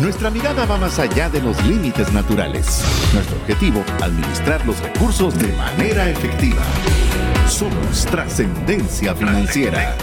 Nuestra mirada va más allá de los límites naturales. Nuestro objetivo, administrar los recursos de manera efectiva. Somos trascendencia financiera.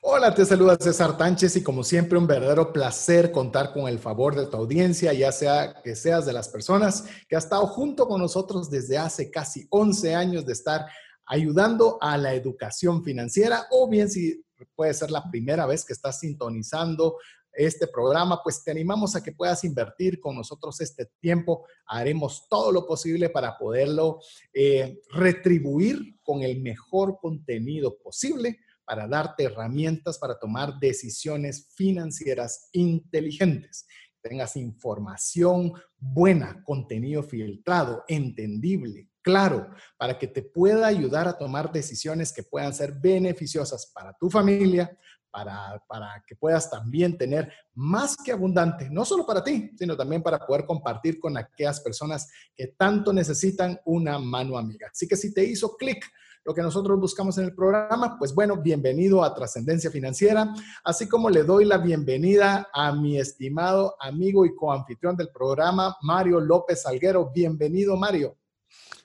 Hola, te saluda César Tánchez y como siempre un verdadero placer contar con el favor de tu audiencia, ya sea que seas de las personas que ha estado junto con nosotros desde hace casi 11 años de estar ayudando a la educación financiera o bien si puede ser la primera vez que estás sintonizando este programa, pues te animamos a que puedas invertir con nosotros este tiempo. Haremos todo lo posible para poderlo eh, retribuir con el mejor contenido posible para darte herramientas para tomar decisiones financieras inteligentes. Tengas información buena, contenido filtrado, entendible, claro, para que te pueda ayudar a tomar decisiones que puedan ser beneficiosas para tu familia, para, para, que puedas también tener más que abundante, no solo para ti, sino también para poder compartir con aquellas personas que tanto necesitan una mano amiga. Así que si te hizo clic lo que nosotros buscamos en el programa, pues bueno, bienvenido a Trascendencia Financiera, así como le doy la bienvenida a mi estimado amigo y coanfitrión del programa, Mario López Salguero. Bienvenido, Mario.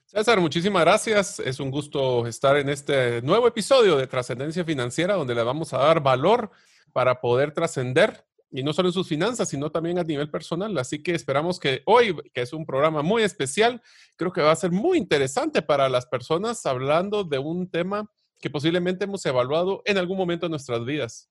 César, muchísimas gracias. Es un gusto estar en este nuevo episodio de Trascendencia Financiera, donde le vamos a dar valor para poder trascender, y no solo en sus finanzas, sino también a nivel personal. Así que esperamos que hoy, que es un programa muy especial, creo que va a ser muy interesante para las personas hablando de un tema que posiblemente hemos evaluado en algún momento de nuestras vidas.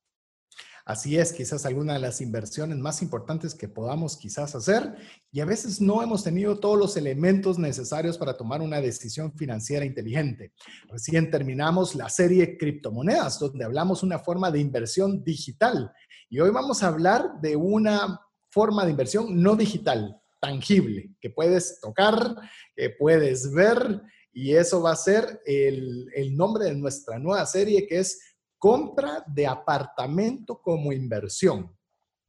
Así es, quizás alguna de las inversiones más importantes que podamos quizás hacer y a veces no hemos tenido todos los elementos necesarios para tomar una decisión financiera inteligente. Recién terminamos la serie Criptomonedas, donde hablamos una forma de inversión digital y hoy vamos a hablar de una forma de inversión no digital, tangible, que puedes tocar, que puedes ver y eso va a ser el, el nombre de nuestra nueva serie que es compra de apartamento como inversión.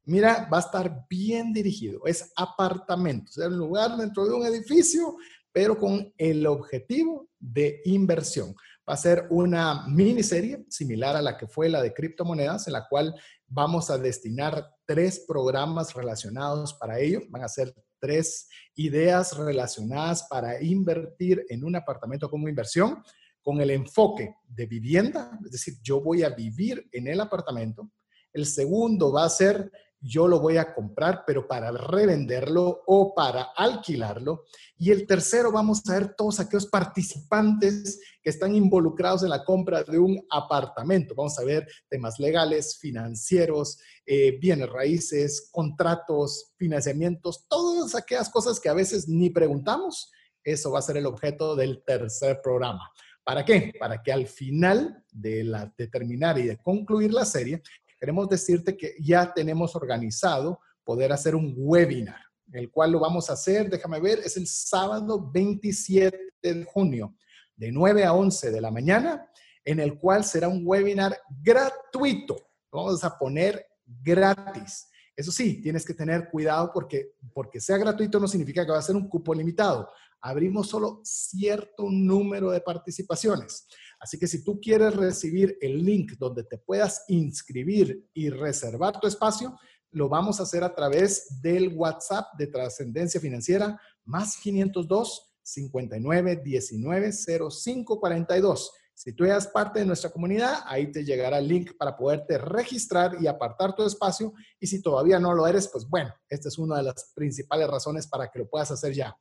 Mira, va a estar bien dirigido. Es apartamento, sea, un lugar dentro de un edificio, pero con el objetivo de inversión. Va a ser una miniserie similar a la que fue la de criptomonedas, en la cual vamos a destinar tres programas relacionados para ello. Van a ser tres ideas relacionadas para invertir en un apartamento como inversión con el enfoque de vivienda, es decir, yo voy a vivir en el apartamento. El segundo va a ser, yo lo voy a comprar, pero para revenderlo o para alquilarlo. Y el tercero, vamos a ver todos aquellos participantes que están involucrados en la compra de un apartamento. Vamos a ver temas legales, financieros, eh, bienes raíces, contratos, financiamientos, todas aquellas cosas que a veces ni preguntamos. Eso va a ser el objeto del tercer programa. ¿Para qué? Para que al final de, la, de terminar y de concluir la serie, queremos decirte que ya tenemos organizado poder hacer un webinar, el cual lo vamos a hacer, déjame ver, es el sábado 27 de junio, de 9 a 11 de la mañana, en el cual será un webinar gratuito. vamos a poner gratis. Eso sí, tienes que tener cuidado porque, porque sea gratuito no significa que va a ser un cupo limitado abrimos solo cierto número de participaciones. Así que si tú quieres recibir el link donde te puedas inscribir y reservar tu espacio, lo vamos a hacer a través del WhatsApp de Trascendencia Financiera más 502 59 19 05 42. Si tú eres parte de nuestra comunidad, ahí te llegará el link para poderte registrar y apartar tu espacio. Y si todavía no lo eres, pues bueno, esta es una de las principales razones para que lo puedas hacer ya.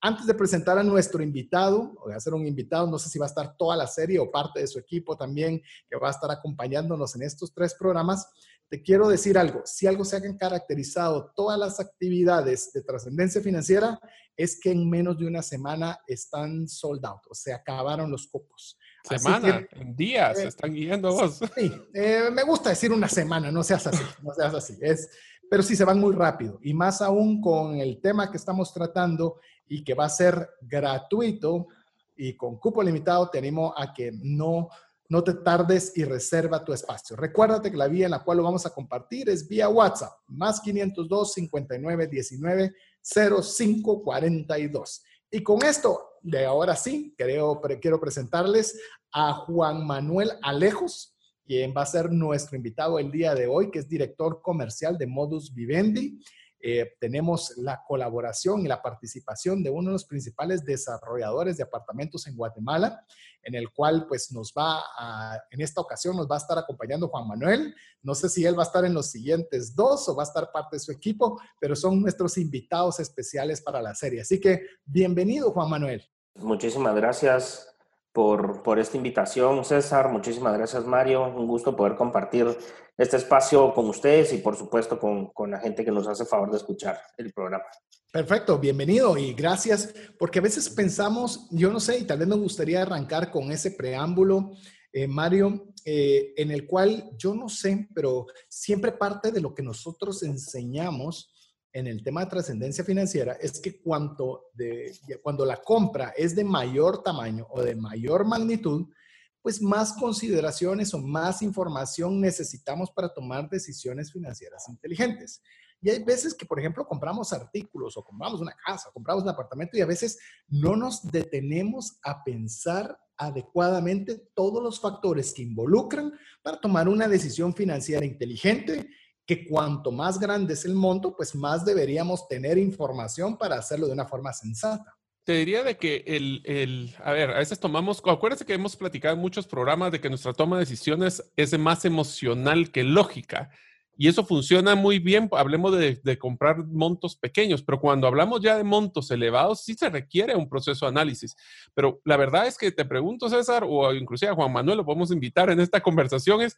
Antes de presentar a nuestro invitado, voy a ser un invitado, no sé si va a estar toda la serie o parte de su equipo también, que va a estar acompañándonos en estos tres programas, te quiero decir algo. Si algo se han caracterizado todas las actividades de trascendencia financiera, es que en menos de una semana están sold out, o se acabaron los cupos. Semana, en días, eh, están guiando vos. Sí, eh, me gusta decir una semana, no seas así, no seas así. Es, pero sí se van muy rápido. Y más aún con el tema que estamos tratando y que va a ser gratuito y con cupo limitado, te animo a que no, no te tardes y reserva tu espacio. Recuérdate que la vía en la cual lo vamos a compartir es vía WhatsApp, más 502 59 19 05 42. Y con esto, de ahora sí, creo, quiero presentarles a Juan Manuel Alejos. quien va a ser nuestro invitado el día de hoy, que es director comercial de Modus Vivendi. Eh, tenemos la colaboración y la participación de uno de los principales desarrolladores de apartamentos en Guatemala, en el cual pues nos va a, en esta ocasión nos va a estar acompañando Juan Manuel. No sé si él va a estar en los siguientes dos o va a estar parte de su equipo, pero son nuestros invitados especiales para la serie. Así que bienvenido Juan Manuel. Muchísimas gracias por, esta invitación, César. Muchísimas gracias, Mario. Un gusto poder compartir este espacio con ustedes y, por supuesto, con, con la gente que nos hace favor de escuchar el programa. Perfecto, bienvenido y gracias, porque a veces pensamos, yo no sé, y tal vez me gustaría arrancar con ese preámbulo, eh, Mario, eh, en el cual yo no sé, pero siempre parte de lo que nosotros enseñamos en el tema de trascendencia financiera es que cuando, de, cuando la compra es de mayor tamaño o de mayor magnitud, pues más consideraciones o más información necesitamos para tomar decisiones financieras inteligentes. Y hay veces que, por ejemplo, compramos artículos o compramos una casa, compramos un apartamento y a veces no nos detenemos a pensar adecuadamente todos los factores que involucran para tomar una decisión financiera inteligente que cuanto más grande es el monto, pues más deberíamos tener información para hacerlo de una forma sensata. Te diría de que el, el, a ver, a veces tomamos, acuérdense que hemos platicado en muchos programas de que nuestra toma de decisiones es más emocional que lógica. Y eso funciona muy bien, hablemos de, de, comprar montos pequeños, pero cuando hablamos ya de montos elevados, sí se requiere un proceso de análisis. Pero la verdad es que te pregunto, César, o inclusive a Juan Manuel, lo podemos invitar en esta conversación, es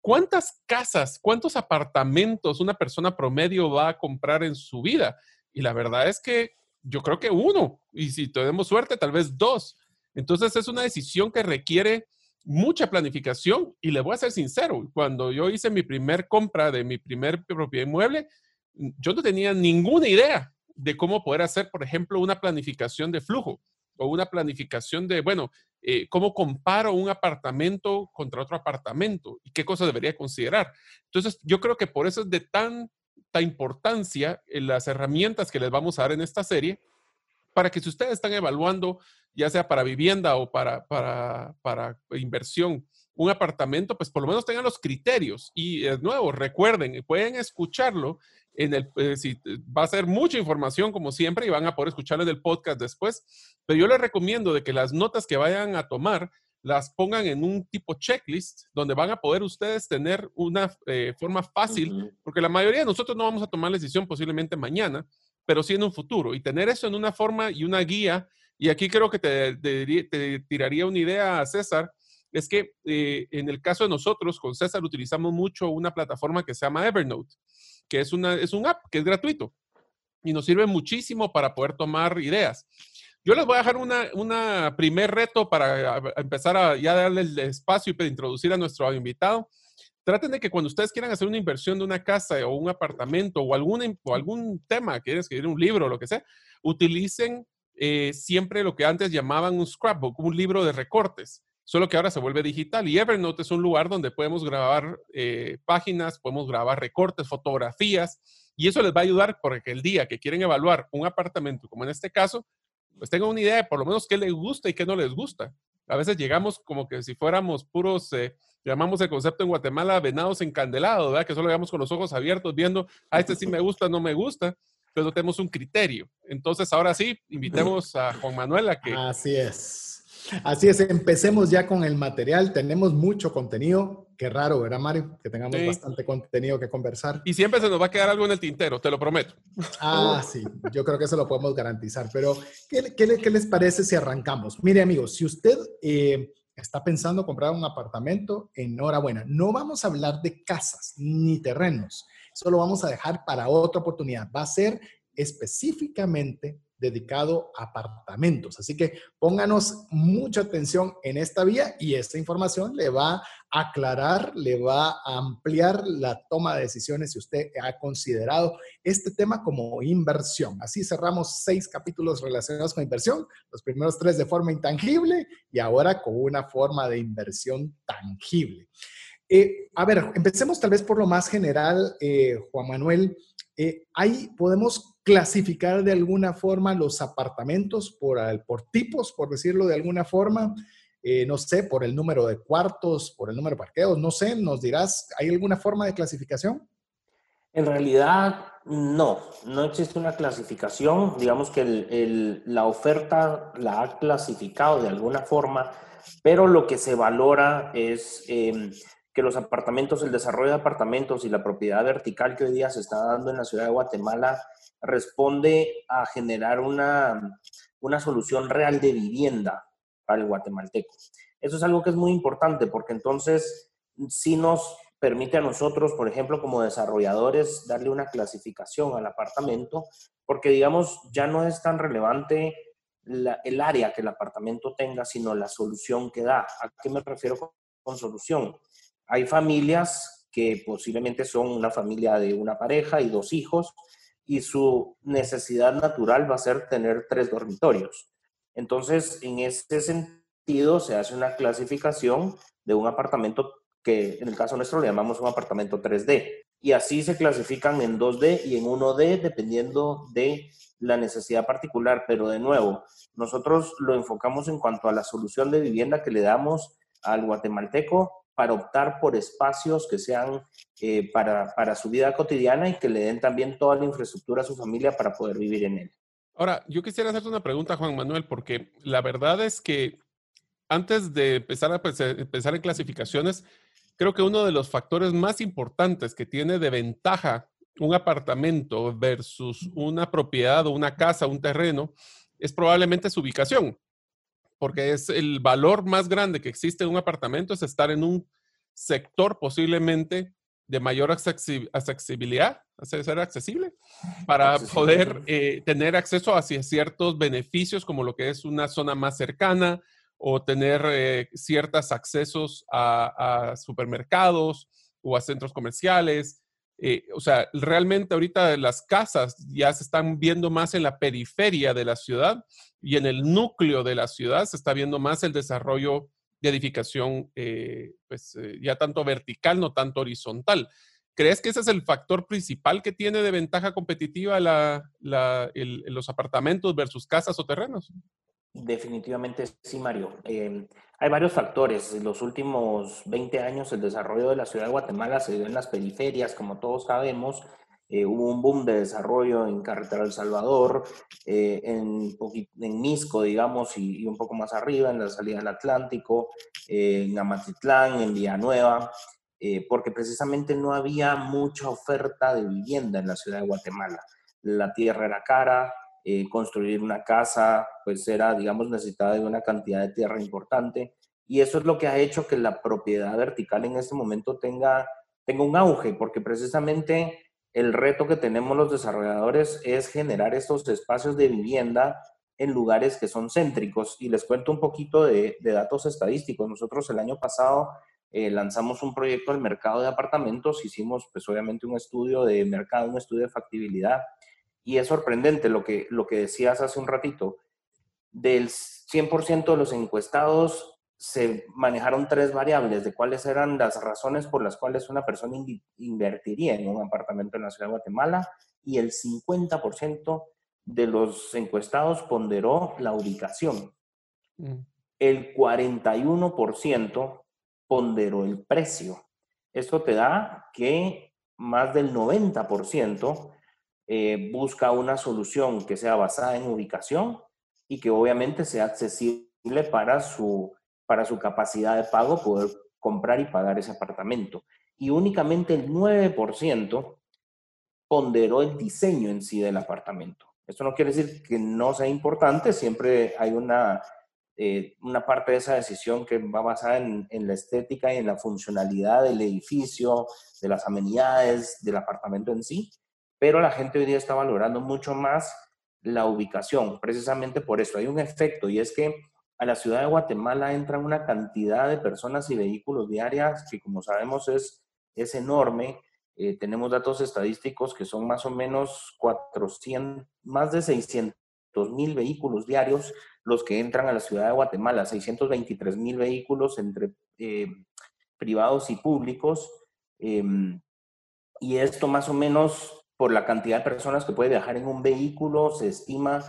¿Cuántas casas, cuántos apartamentos una persona promedio va a comprar en su vida? Y la verdad es que yo creo que uno, y si tenemos suerte, tal vez dos. Entonces es una decisión que requiere mucha planificación y le voy a ser sincero, cuando yo hice mi primer compra de mi primer propiedad inmueble, yo no tenía ninguna idea de cómo poder hacer, por ejemplo, una planificación de flujo o una planificación de, bueno, eh, cómo comparo un apartamento contra otro apartamento y qué cosas debería considerar. Entonces, yo creo que por eso es de tanta importancia en las herramientas que les vamos a dar en esta serie, para que si ustedes están evaluando, ya sea para vivienda o para, para, para inversión, un apartamento, pues por lo menos tengan los criterios. Y de nuevo, recuerden, pueden escucharlo en el, eh, si, va a ser mucha información como siempre y van a poder escucharlo en el podcast después, pero yo les recomiendo de que las notas que vayan a tomar las pongan en un tipo checklist donde van a poder ustedes tener una eh, forma fácil, porque la mayoría de nosotros no vamos a tomar la decisión posiblemente mañana, pero sí en un futuro. Y tener eso en una forma y una guía, y aquí creo que te, te, tiraría una idea a César, es que eh, en el caso de nosotros, con César, utilizamos mucho una plataforma que se llama Evernote que es, una, es un app que es gratuito y nos sirve muchísimo para poder tomar ideas. Yo les voy a dejar una, una primer reto para empezar a ya darle el espacio y para introducir a nuestro invitado. Traten de que cuando ustedes quieran hacer una inversión de una casa o un apartamento o algún, o algún tema, quieren escribir un libro o lo que sea, utilicen eh, siempre lo que antes llamaban un scrapbook, un libro de recortes solo que ahora se vuelve digital. Y Evernote es un lugar donde podemos grabar eh, páginas, podemos grabar recortes, fotografías, y eso les va a ayudar porque el día que quieren evaluar un apartamento, como en este caso, pues tengan una idea de por lo menos qué les gusta y qué no les gusta. A veces llegamos como que si fuéramos puros, eh, llamamos el concepto en Guatemala, venados encandelados. Que solo llegamos con los ojos abiertos viendo, a este sí me gusta, no me gusta, pero no tenemos un criterio. Entonces, ahora sí, invitemos a Juan Manuel a que... Así es Así es, empecemos ya con el material. Tenemos mucho contenido. Qué raro, ¿verdad, Mario? Que tengamos bastante contenido que conversar. Y siempre se nos va a quedar algo en el tintero, te lo prometo. Ah, sí, yo creo que eso lo podemos garantizar. Pero, ¿qué, qué, les parece si arrancamos? Mire, amigos, si usted eh, está pensando comprar un apartamento, enhorabuena. No vamos a hablar de casas ni terrenos. Eso lo vamos a dejar para otra oportunidad. Va a ser específicamente dedicado a apartamentos. Así que pónganos mucha atención en esta vía y esta información le va a aclarar, le va a ampliar la toma de decisiones si usted ha considerado este tema como inversión. Así cerramos seis capítulos relacionados con inversión, los primeros tres de forma intangible y ahora con una forma de inversión tangible. Eh, a ver, empecemos tal vez por lo más general, eh, Juan Manuel. Eh, podemos clasificar de alguna forma los apartamentos por, por tipos, por decirlo de alguna forma. eh, no sé, por el número de cuartos, por el número de parqueos, no sé, nos dirás, ¿hay alguna forma de clasificación? En realidad, no, no existe una clasificación. Digamos que la oferta la ha clasificado de alguna forma, pero lo que se valora es em, que los apartamentos, el desarrollo de apartamentos y la propiedad vertical que hoy día se está dando en la ciudad de Guatemala responde a generar una, una solución real de vivienda para el guatemalteco. Eso es algo que es muy importante porque entonces sí nos permite a nosotros, por ejemplo, como desarrolladores, darle una clasificación al apartamento, porque digamos, ya no es tan relevante el área que el apartamento tenga, sino la solución que da. ¿A qué me refiero con, con solución? Hay familias que posiblemente son una familia de una pareja y dos hijos, y su necesidad natural va a ser tener tres dormitorios. Entonces, en este sentido, se hace una clasificación de un apartamento que en el caso nuestro le llamamos un apartamento 3D. Y así se clasifican en 2D y en 1D dependiendo de la necesidad particular. Pero de nuevo, nosotros lo enfocamos en cuanto a la solución de vivienda que le damos al guatemalteco para optar por espacios que sean eh, para, para su vida cotidiana y que le den también toda la infraestructura a su familia para poder vivir en él. Ahora, yo quisiera hacerte una pregunta, Juan Manuel, porque la verdad es que antes de empezar a empezar en clasificaciones, creo que uno de los factores más importantes que tiene de ventaja un apartamento versus una propiedad o una casa, un terreno, es probablemente su ubicación, porque es el valor más grande que existe en un apartamento es estar en un sector posiblemente de mayor accesibilidad, ser accesible, para poder eh, tener acceso a ciertos beneficios como lo que es una zona más cercana, o tener eh, ciertos accesos a, supermercados o a centros comerciales. Eh, o sea, realmente ahorita las casas ya se están viendo más en la periferia de la ciudad y en el núcleo de la ciudad se está viendo más el desarrollo de edificación, eh, pues ya tanto vertical, no tanto horizontal. ¿Crees que ese es el factor principal que tiene de ventaja competitiva los apartamentos versus casas o terrenos? Definitivamente sí, Mario. Em, hay varios factores. En los últimos 20 años el desarrollo de la ciudad de Guatemala se dio en las periferias, como todos sabemos. Eh, hubo un boom de desarrollo en Carretera El Salvador, eh, en, en Misco, digamos, y, un poco más arriba, en la salida del Atlántico, eh, en Amatitlán, en Villanueva, porque precisamente no había mucha oferta de vivienda en la ciudad de Guatemala. La tierra era cara, eh, construir una casa, pues era, digamos, necesitada de una cantidad de tierra importante. Y eso es lo que ha hecho que la propiedad vertical en este momento tenga, tenga un auge, porque precisamente el reto que tenemos los desarrolladores es generar estos espacios de vivienda en lugares que son céntricos. Y les cuento un poquito de, datos estadísticos. Nosotros el año pasado eh, lanzamos un proyecto al mercado de apartamentos, hicimos pues obviamente un estudio de mercado, un estudio de factibilidad y es sorprendente lo que, lo que decías hace un ratito. Del 100% de los encuestados se manejaron tres variables de cuáles eran las razones por las cuales una persona invertiría en un apartamento en la ciudad de Guatemala y el 50% de los encuestados ponderó la ubicación. Mm. El 41% ponderó el precio. Esto te da que más del 90% eh, busca una solución que sea basada en ubicación y que obviamente sea accesible para su, para su capacidad de pago, poder comprar y pagar ese apartamento. Y únicamente el 9% ponderó el diseño en sí del apartamento. Esto no quiere decir que no sea importante, siempre hay una, eh, una parte de esa decisión que va basada en, en, la estética y en la funcionalidad del edificio, de las amenidades, del apartamento en sí, pero la gente hoy día está valorando mucho más la ubicación, precisamente por eso. Hay un efecto y es que a la ciudad de Guatemala entran una cantidad de personas y vehículos diarias que como sabemos es, es enorme. Eh, tenemos datos estadísticos que son más o menos 400, más de 600 mil vehículos diarios los que entran a la ciudad de Guatemala, 623 mil vehículos entre eh, privados y públicos. Em, y esto más o menos por la cantidad de personas que puede viajar en un vehículo, se estima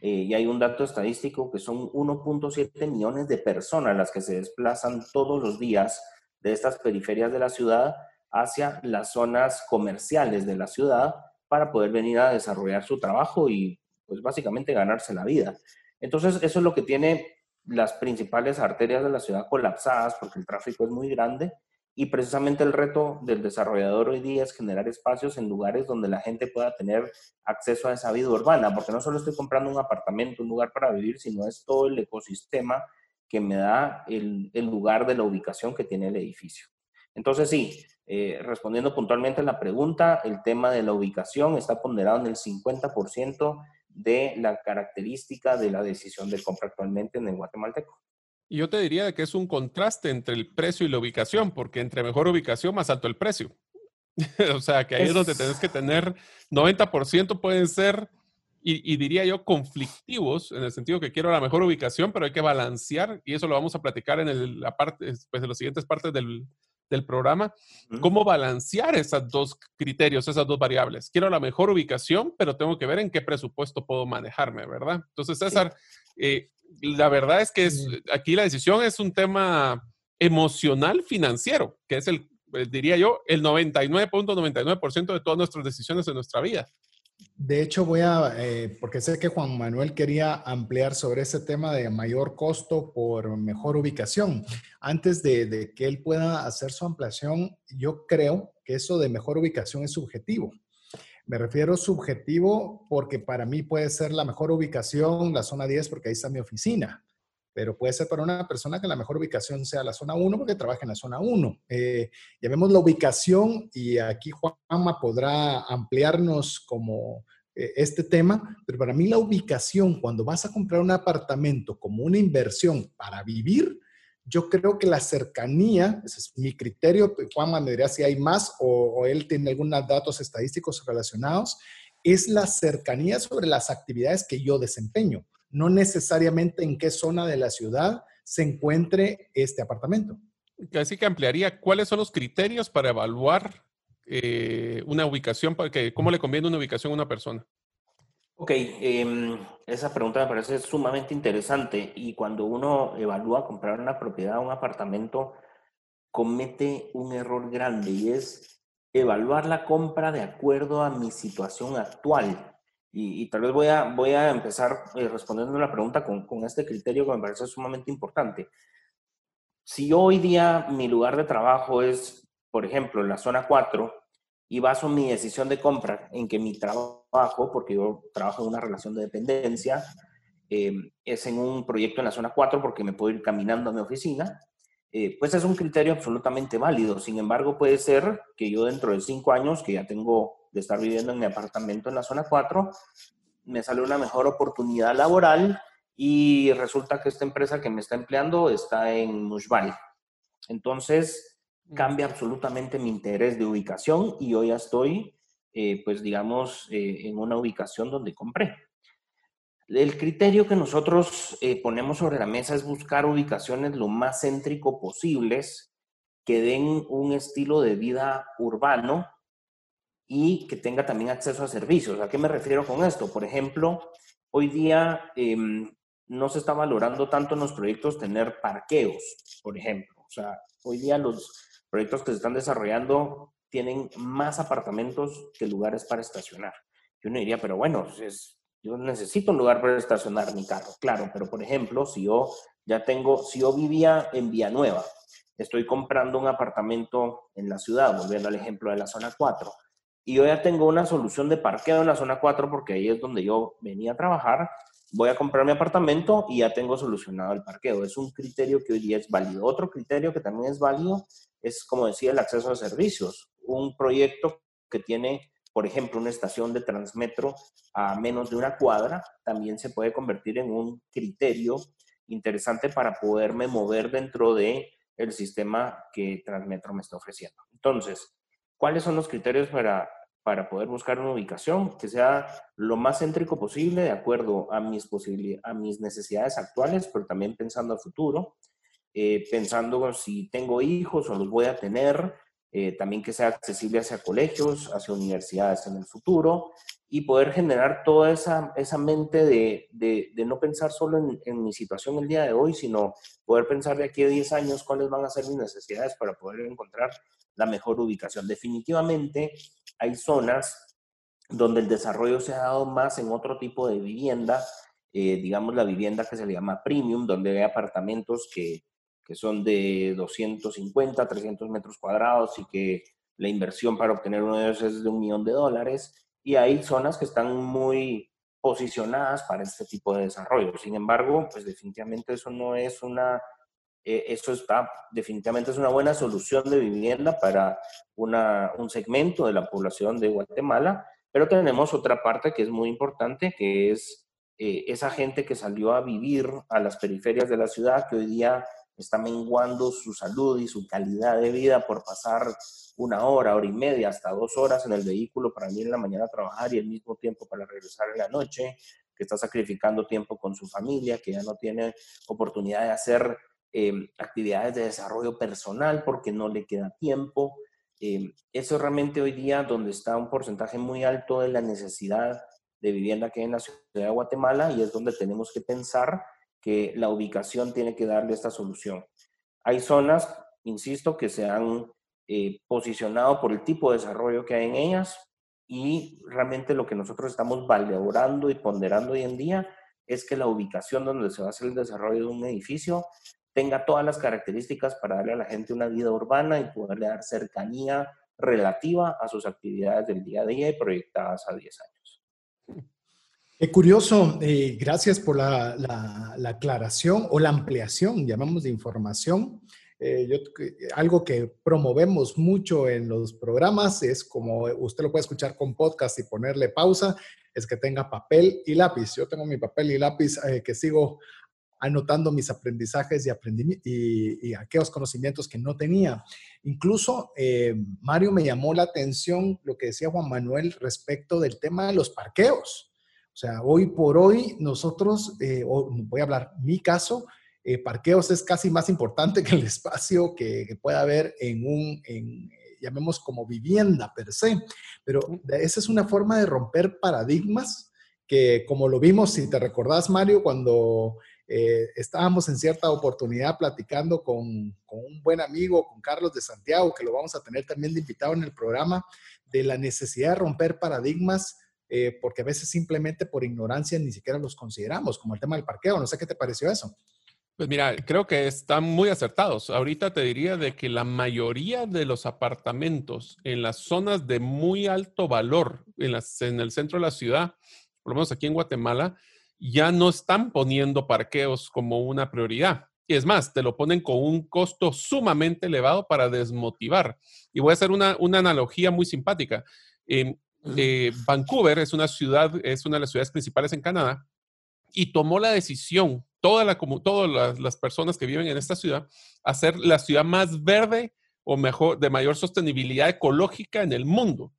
eh, y hay un dato estadístico que son 1.7 millones de personas las que se desplazan todos los días de estas periferias de la ciudad hacia las zonas comerciales de la ciudad para poder venir a desarrollar su trabajo y pues básicamente ganarse la vida. Entonces eso es lo que tiene las principales arterias de la ciudad colapsadas porque el tráfico es muy grande y precisamente el reto del desarrollador hoy día es generar espacios en lugares donde la gente pueda tener acceso a esa vida urbana, porque no solo estoy comprando un apartamento, un lugar para vivir, sino es todo el ecosistema que me da el, lugar de la ubicación que tiene el edificio. Entonces, sí, eh, respondiendo puntualmente a la pregunta, el tema de la ubicación está ponderado en el 50% de la característica de la decisión de compra actualmente en el guatemalteco. Y yo te diría que es un contraste entre el precio y la ubicación, porque entre mejor ubicación, más alto el precio. o sea, que ahí es, donde tienes que tener 90% pueden ser, y, diría yo, conflictivos, en el sentido que quiero la mejor ubicación, pero hay que balancear, y eso lo vamos a platicar en la parte, pues, en las siguientes partes del, del programa, cómo balancear esos dos criterios, esas dos variables. Quiero la mejor ubicación, pero tengo que ver en qué presupuesto puedo manejarme, ¿verdad? Entonces, César, eh, la verdad es que aquí la decisión es un tema emocional financiero, que es el, eh, diría yo, el 99.99% de todas nuestras decisiones en nuestra vida. De hecho, voy a, eh, porque sé que Juan Manuel quería ampliar sobre ese tema de mayor costo por mejor ubicación. Antes de, de, que él pueda hacer su ampliación, yo creo que eso de mejor ubicación es subjetivo. Me refiero subjetivo porque para mí puede ser la mejor ubicación la zona 10 porque ahí está mi oficina pero puede ser para una persona que la mejor ubicación sea la zona 1 porque trabaja en la zona 1. Eh, vemos la ubicación y aquí Juanma podrá ampliarnos como eh, este tema, pero para mí la ubicación, cuando vas a comprar un apartamento como una inversión para vivir, yo creo que la cercanía, ese es mi criterio, Juanma me dirá si hay más o, él tiene algunos datos estadísticos relacionados, es la cercanía sobre las actividades que yo desempeño no necesariamente en qué zona de la ciudad se encuentre este apartamento. Así que ampliaría, ¿cuáles son los criterios para evaluar eh, una ubicación? Porque, ¿Cómo le conviene una ubicación a una persona? Ok, em, esa pregunta me parece sumamente interesante y cuando uno evalúa comprar una propiedad, un apartamento, comete un error grande y es evaluar la compra de acuerdo a mi situación actual. Y, tal vez voy a, voy a empezar eh, respondiendo la pregunta con, con, este criterio que me parece sumamente importante. Si hoy día mi lugar de trabajo es, por ejemplo, la zona 4 y baso mi decisión de compra en que mi trabajo, porque yo trabajo en una relación de dependencia, eh, es en un proyecto en la zona 4 porque me puedo ir caminando a mi oficina, eh, pues es un criterio absolutamente válido. Sin embargo, puede ser que yo dentro de cinco años, que ya tengo de estar viviendo en mi apartamento en la zona 4, me sale una mejor oportunidad laboral y resulta que esta empresa que me está empleando está en Mushbal. Entonces. Cambia absolutamente mi interés de ubicación y hoy ya estoy, eh, pues digamos, eh, en una ubicación donde compré. El criterio que nosotros eh, ponemos sobre la mesa es buscar ubicaciones lo más céntrico posibles que den un estilo de vida urbano y que tenga también acceso a servicios. ¿A qué me refiero con esto? Por ejemplo, hoy día em, no se está valorando tanto en los proyectos tener parqueos, por ejemplo. O sea, hoy día los proyectos que se están desarrollando tienen más apartamentos que lugares para estacionar. Yo no diría, pero bueno, es, yo necesito un lugar para estacionar mi carro, claro, pero por ejemplo, si yo ya tengo, si yo vivía en Villanueva, estoy comprando un apartamento en la ciudad, volviendo al ejemplo de la zona 4, y yo ya tengo una solución de parqueo en la zona 4 porque ahí es donde yo venía a trabajar. Voy a comprar mi apartamento y ya tengo solucionado el parqueo. Es un criterio que hoy día es válido. Otro criterio que también es válido es, como decía, el acceso a servicios. Un proyecto que tiene, por ejemplo, una estación de Transmetro a menos de una cuadra, también se puede convertir en un criterio interesante para poderme mover dentro de el sistema que Transmetro me está ofreciendo. Entonces, ¿cuáles son los criterios para para poder buscar una ubicación que sea lo más céntrico posible de acuerdo a mis, a mis necesidades actuales, pero también pensando a futuro, eh, pensando si tengo hijos o los voy a tener, eh, también que sea accesible hacia colegios, hacia universidades en el futuro y poder generar toda esa, esa mente de, de, no pensar solo en, en, mi situación el día de hoy, sino poder pensar de aquí a 10 años cuáles van a ser mis necesidades para poder encontrar la mejor ubicación. Definitivamente hay zonas donde el desarrollo se ha dado más en otro tipo de vivienda, eh, digamos la vivienda que se le llama premium, donde hay apartamentos que, que son de 250, 300 metros cuadrados y que la inversión para obtener uno de ellos es de un millón de dólares y hay zonas que están muy posicionadas para este tipo de desarrollo. Sin embargo, pues definitivamente eso no es una, eh, eso está, definitivamente es una buena solución de vivienda para una, un segmento de la población de Guatemala, pero tenemos otra parte que es muy importante, que es eh, esa gente que salió a vivir a las periferias de la ciudad, que hoy día está menguando su salud y su calidad de vida por pasar una hora, hora y media, hasta dos horas en el vehículo para ir en la mañana a trabajar y el mismo tiempo para regresar en la noche, que está sacrificando tiempo con su familia, que ya no tiene oportunidad de hacer eh, actividades de desarrollo personal porque no le queda tiempo. Eh, eso es realmente hoy día donde está un porcentaje muy alto de la necesidad de vivienda que hay en la ciudad de Guatemala y es donde tenemos que pensar que la ubicación tiene que darle esta solución. Hay zonas, insisto, que se han eh, posicionado por el tipo de desarrollo que hay en ellas y realmente lo que nosotros estamos valorando y ponderando hoy en día es que la ubicación donde se va a hacer el desarrollo de un edificio tenga todas las características para darle a la gente una vida urbana y poderle dar cercanía relativa a sus actividades del día a día y proyectadas a 10 años. Qué curioso, eh, gracias por la, la, aclaración o la ampliación, llamamos de información. Eh, yo, algo que promovemos mucho en los programas es como usted lo puede escuchar con podcast y ponerle pausa, es que tenga papel y lápiz. Yo tengo mi papel y lápiz eh, que sigo anotando mis aprendizajes y, y, aquellos conocimientos que no tenía. Incluso, eh, Mario, me llamó la atención lo que decía Juan Manuel respecto del tema de los parqueos. O sea, hoy por hoy nosotros, voy a hablar mi caso, eh, parqueos es casi más importante que el espacio que, pueda haber en un, llamemos como vivienda per se. Pero esa es una forma de romper paradigmas que, como lo vimos, si te recordás, Mario, cuando eh, estábamos en cierta oportunidad platicando con, con, un buen amigo, con Carlos de Santiago, que lo vamos a tener también de invitado en el programa, de la necesidad de romper paradigmas. Eh, porque a veces simplemente por ignorancia ni siquiera los consideramos, como el tema del parqueo. No sé qué te pareció eso. Pues mira, creo que están muy acertados. Ahorita te diría de que la mayoría de los apartamentos en las zonas de muy alto valor, en, las, en el centro de la ciudad, por lo menos aquí en Guatemala, ya no están poniendo parqueos como una prioridad. Y es más, te lo ponen con un costo sumamente elevado para desmotivar. Y voy a hacer una, una analogía muy simpática. Eh, Vancouver es una ciudad, es una de las ciudades principales en Canadá y tomó la decisión toda la, como todas las, personas que viven en esta ciudad, hacer la ciudad más verde o mejor, de mayor sostenibilidad ecológica en el mundo.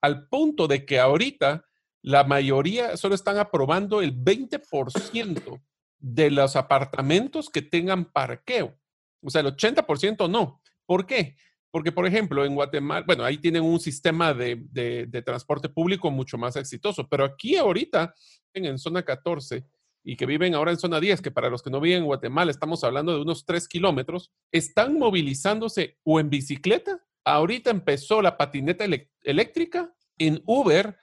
Al punto de que ahorita la mayoría solo están aprobando el 20% de los apartamentos que tengan parqueo. O sea, el 80% no. ¿Por qué? Porque, por ejemplo, en Guatemala, bueno, ahí tienen un sistema de, de transporte público mucho más exitoso, pero aquí ahorita, en zona 14, y que viven ahora en zona 10, que para los que no viven en Guatemala estamos hablando de unos 3 kilómetros, están movilizándose o en bicicleta. Ahorita empezó la patineta eléctrica en Uber.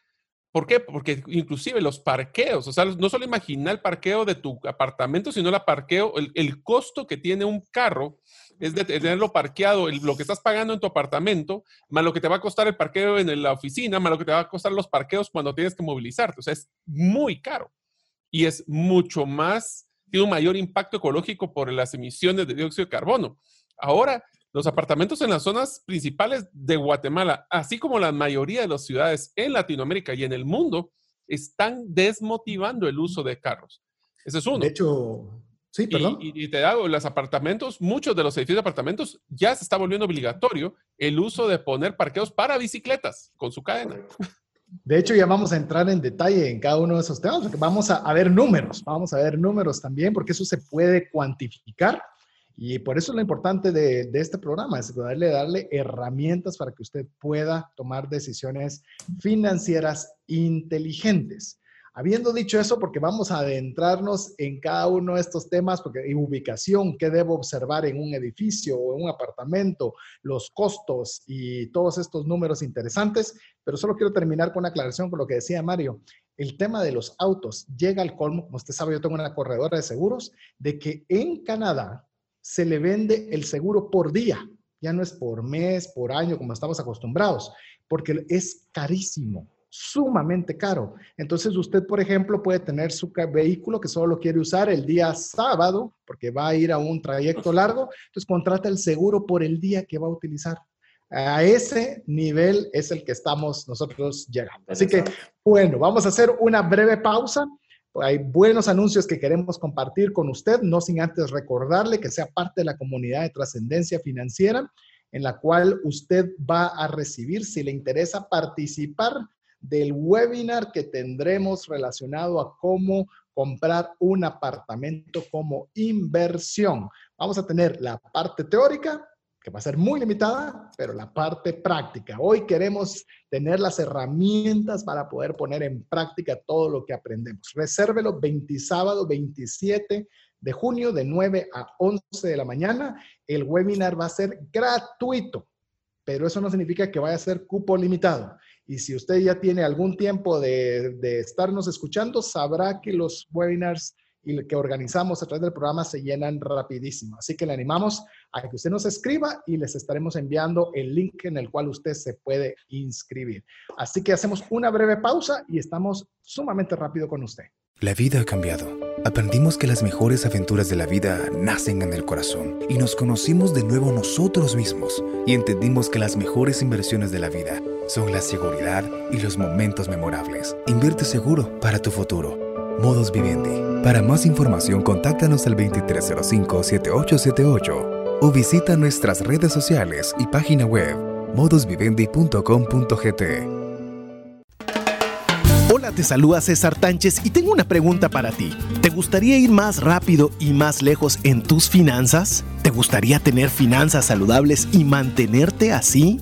¿Por qué? Porque inclusive los parqueos, o sea, no solo imagina el parqueo de tu apartamento, sino el parqueo, el, costo que tiene un carro es de tenerlo parqueado, lo que estás pagando en tu apartamento, más lo que te va a costar el parqueo en la oficina, más lo que te va a costar los parqueos cuando tienes que movilizarte. O sea, es muy caro y es mucho más, tiene un mayor impacto ecológico por las emisiones de dióxido de carbono. Ahora, los apartamentos en las zonas principales de Guatemala, así como la mayoría de las ciudades en Latinoamérica y en el mundo, están desmotivando el uso de carros. Ese es uno. De hecho, sí, perdón. Y, te hago, los apartamentos, muchos de los edificios de apartamentos ya se está volviendo obligatorio el uso de poner parqueos para bicicletas con su cadena. De hecho, ya vamos a entrar en detalle en cada uno de esos temas, porque vamos a, ver números, vamos a ver números también, porque eso se puede cuantificar Y por eso es lo importante de, este programa, es darle, darle herramientas para que usted pueda tomar decisiones financieras inteligentes. Habiendo dicho eso, porque vamos a adentrarnos en cada uno de estos temas, porque ubicación, qué debo observar en un edificio o en un apartamento, los costos y todos estos números interesantes, pero solo quiero terminar con una aclaración con lo que decía Mario. El tema de los autos llega al colmo, como usted sabe, yo tengo una corredora de seguros, de que en Canadá se le vende el seguro por día, ya no es por mes, por año, como estamos acostumbrados, porque es carísimo, sumamente caro. Entonces usted, por ejemplo, puede tener su vehículo que solo lo quiere usar el día sábado, porque va a ir a un trayecto largo, entonces contrata el seguro por el día que va a utilizar. A ese nivel es el que estamos nosotros llegando. Así que, bueno, vamos a hacer una breve pausa hay buenos anuncios que queremos compartir con usted, no sin antes recordarle que sea parte de la comunidad de trascendencia financiera, en la cual usted va a recibir, si le interesa participar del webinar que tendremos relacionado a cómo comprar un apartamento como inversión. Vamos a tener la parte teórica que va a ser muy limitada, pero la parte práctica. Hoy queremos tener las herramientas para poder poner en práctica todo lo que aprendemos. Resérvelo 20 sábado 27 de junio de 9 a 11 de la mañana. El webinar va a ser gratuito, pero eso no significa que vaya a ser cupo limitado. Y si usted ya tiene algún tiempo de, de estarnos escuchando, sabrá que los webinars y que organizamos a través del programa se llenan rapidísimo. Así que le animamos a que usted nos escriba y les estaremos enviando el link en el cual usted se puede inscribir. Así que hacemos una breve pausa y estamos sumamente rápido con usted. La vida ha cambiado. Aprendimos que las mejores aventuras de la vida nacen en el corazón y nos conocimos de nuevo nosotros mismos y entendimos que las mejores inversiones de la vida son la seguridad y los momentos memorables. Invierte seguro para tu futuro. Modos Vivendi. Para más información, contáctanos al 2305-7878 o visita nuestras redes sociales y página web modosvivendi.com.gt. Hola, te saluda César Tánchez y tengo una pregunta para ti. ¿Te gustaría ir más rápido y más lejos en tus finanzas? ¿Te gustaría tener finanzas saludables y mantenerte así?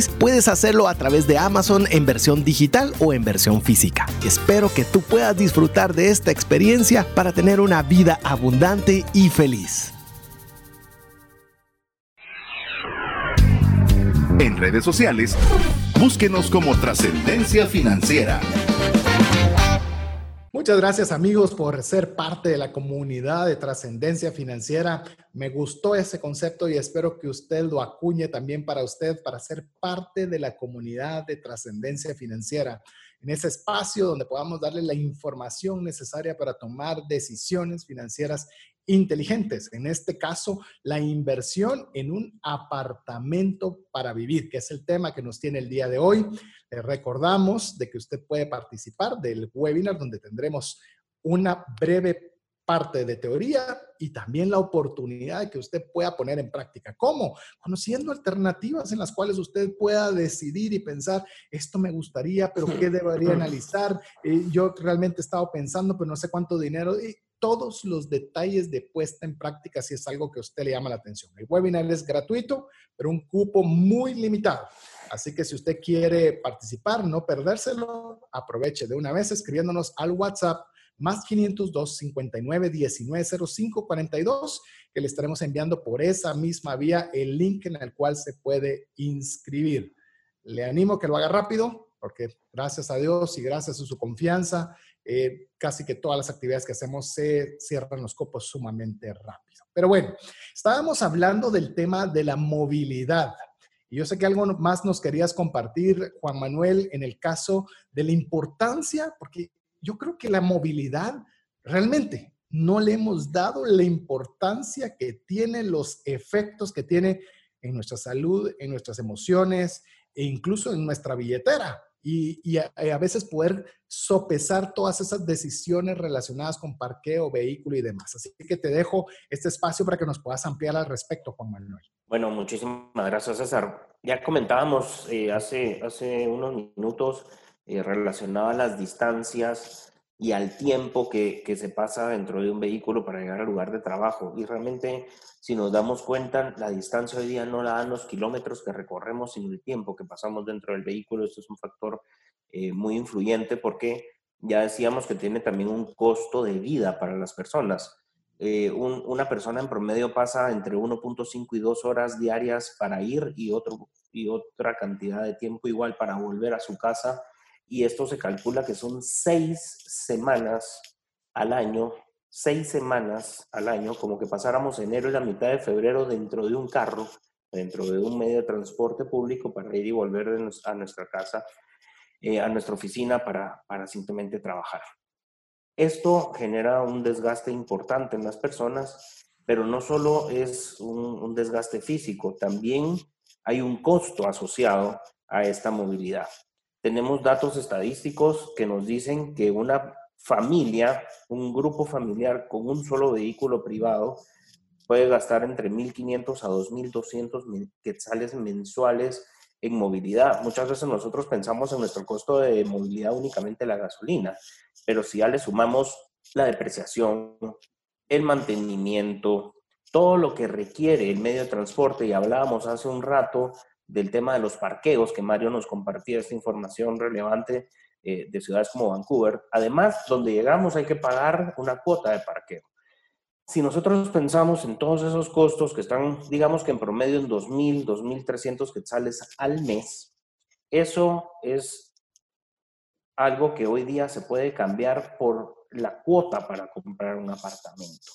puedes hacerlo a través de Amazon en versión digital o en versión física. Espero que tú puedas disfrutar de esta experiencia para tener una vida abundante y feliz. En redes sociales, búsquenos como Trascendencia Financiera. Muchas gracias amigos por ser parte de la comunidad de trascendencia financiera. Me gustó ese concepto y espero que usted lo acuñe también para usted, para ser parte de la comunidad de trascendencia financiera. En ese espacio donde podamos darle la información necesaria para tomar decisiones financieras inteligentes. En este caso, la inversión en un apartamento para vivir, que es el tema que nos tiene el día de hoy. Le recordamos de que usted puede participar del webinar donde tendremos una breve parte de teoría y también la oportunidad de que usted pueda poner en práctica. ¿Cómo? Conociendo alternativas en las cuales usted pueda decidir y pensar, esto me gustaría, pero ¿qué debería analizar? Eh, yo realmente he estado pensando, pero no sé cuánto dinero. Y todos los detalles de puesta en práctica si es algo que a usted le llama la atención. El webinar es gratuito, pero un cupo muy limitado. Así que si usted quiere participar, no perdérselo, aproveche de una vez escribiéndonos al WhatsApp más 502 59 19 05 42, que le estaremos enviando por esa misma vía el link en el cual se puede inscribir. Le animo que lo haga rápido, porque gracias a Dios y gracias a su confianza, eh, casi que todas las actividades que hacemos se cierran los copos sumamente rápido. Pero bueno, estábamos hablando del tema de la movilidad. Y yo sé que algo más nos querías compartir, Juan Manuel, en el caso de la importancia, porque yo creo que la movilidad realmente no le hemos dado la importancia que tiene los efectos que tiene en nuestra salud, en nuestras emociones e incluso en nuestra billetera. Y, a, veces poder sopesar todas esas decisiones relacionadas con parqueo, vehículo y demás. Así que te dejo este espacio para que nos puedas ampliar al respecto, Juan Manuel. Bueno, muchísimas gracias, César. Ya comentábamos eh, hace, hace unos minutos eh, relacionado a las distancias y al tiempo que, que, se pasa dentro de un vehículo para llegar al lugar de trabajo. Y realmente, si nos damos cuenta, la distancia hoy día no la dan los kilómetros que recorremos, sino el tiempo que pasamos dentro del vehículo. Esto es un factor eh, muy influyente porque ya decíamos que tiene también un costo de vida para las personas. Eh, una persona en promedio pasa entre 1.5 y 2 horas diarias para ir y, otro, y otra cantidad de tiempo igual para volver a su casa y esto se calcula que son seis semanas al año, seis semanas al año, como que pasáramos enero y la mitad de febrero dentro de un carro, dentro de un medio de transporte público para ir y volver a nuestra casa, eh, a nuestra oficina para, simplemente trabajar. Esto genera un desgaste importante en las personas, pero no solo es un desgaste físico, también hay un costo asociado a esta movilidad tenemos datos estadísticos que nos dicen que una familia, un grupo familiar con un solo vehículo privado puede gastar entre 1.500 a 2.200 quetzales mensuales en movilidad. Muchas veces nosotros pensamos en nuestro costo de movilidad únicamente la gasolina, pero si ya le sumamos la depreciación, el mantenimiento, todo lo que requiere el medio de transporte, y hablábamos hace un rato del tema de los parqueos, que Mario nos compartía esta información relevante eh, de ciudades como Vancouver. Además, donde llegamos hay que pagar una cuota de parqueo. Si nosotros pensamos en todos esos costos que están, digamos que en promedio en 2.000, 2.300 quetzales al mes, eso es algo que hoy día se puede cambiar por la cuota para comprar un apartamento.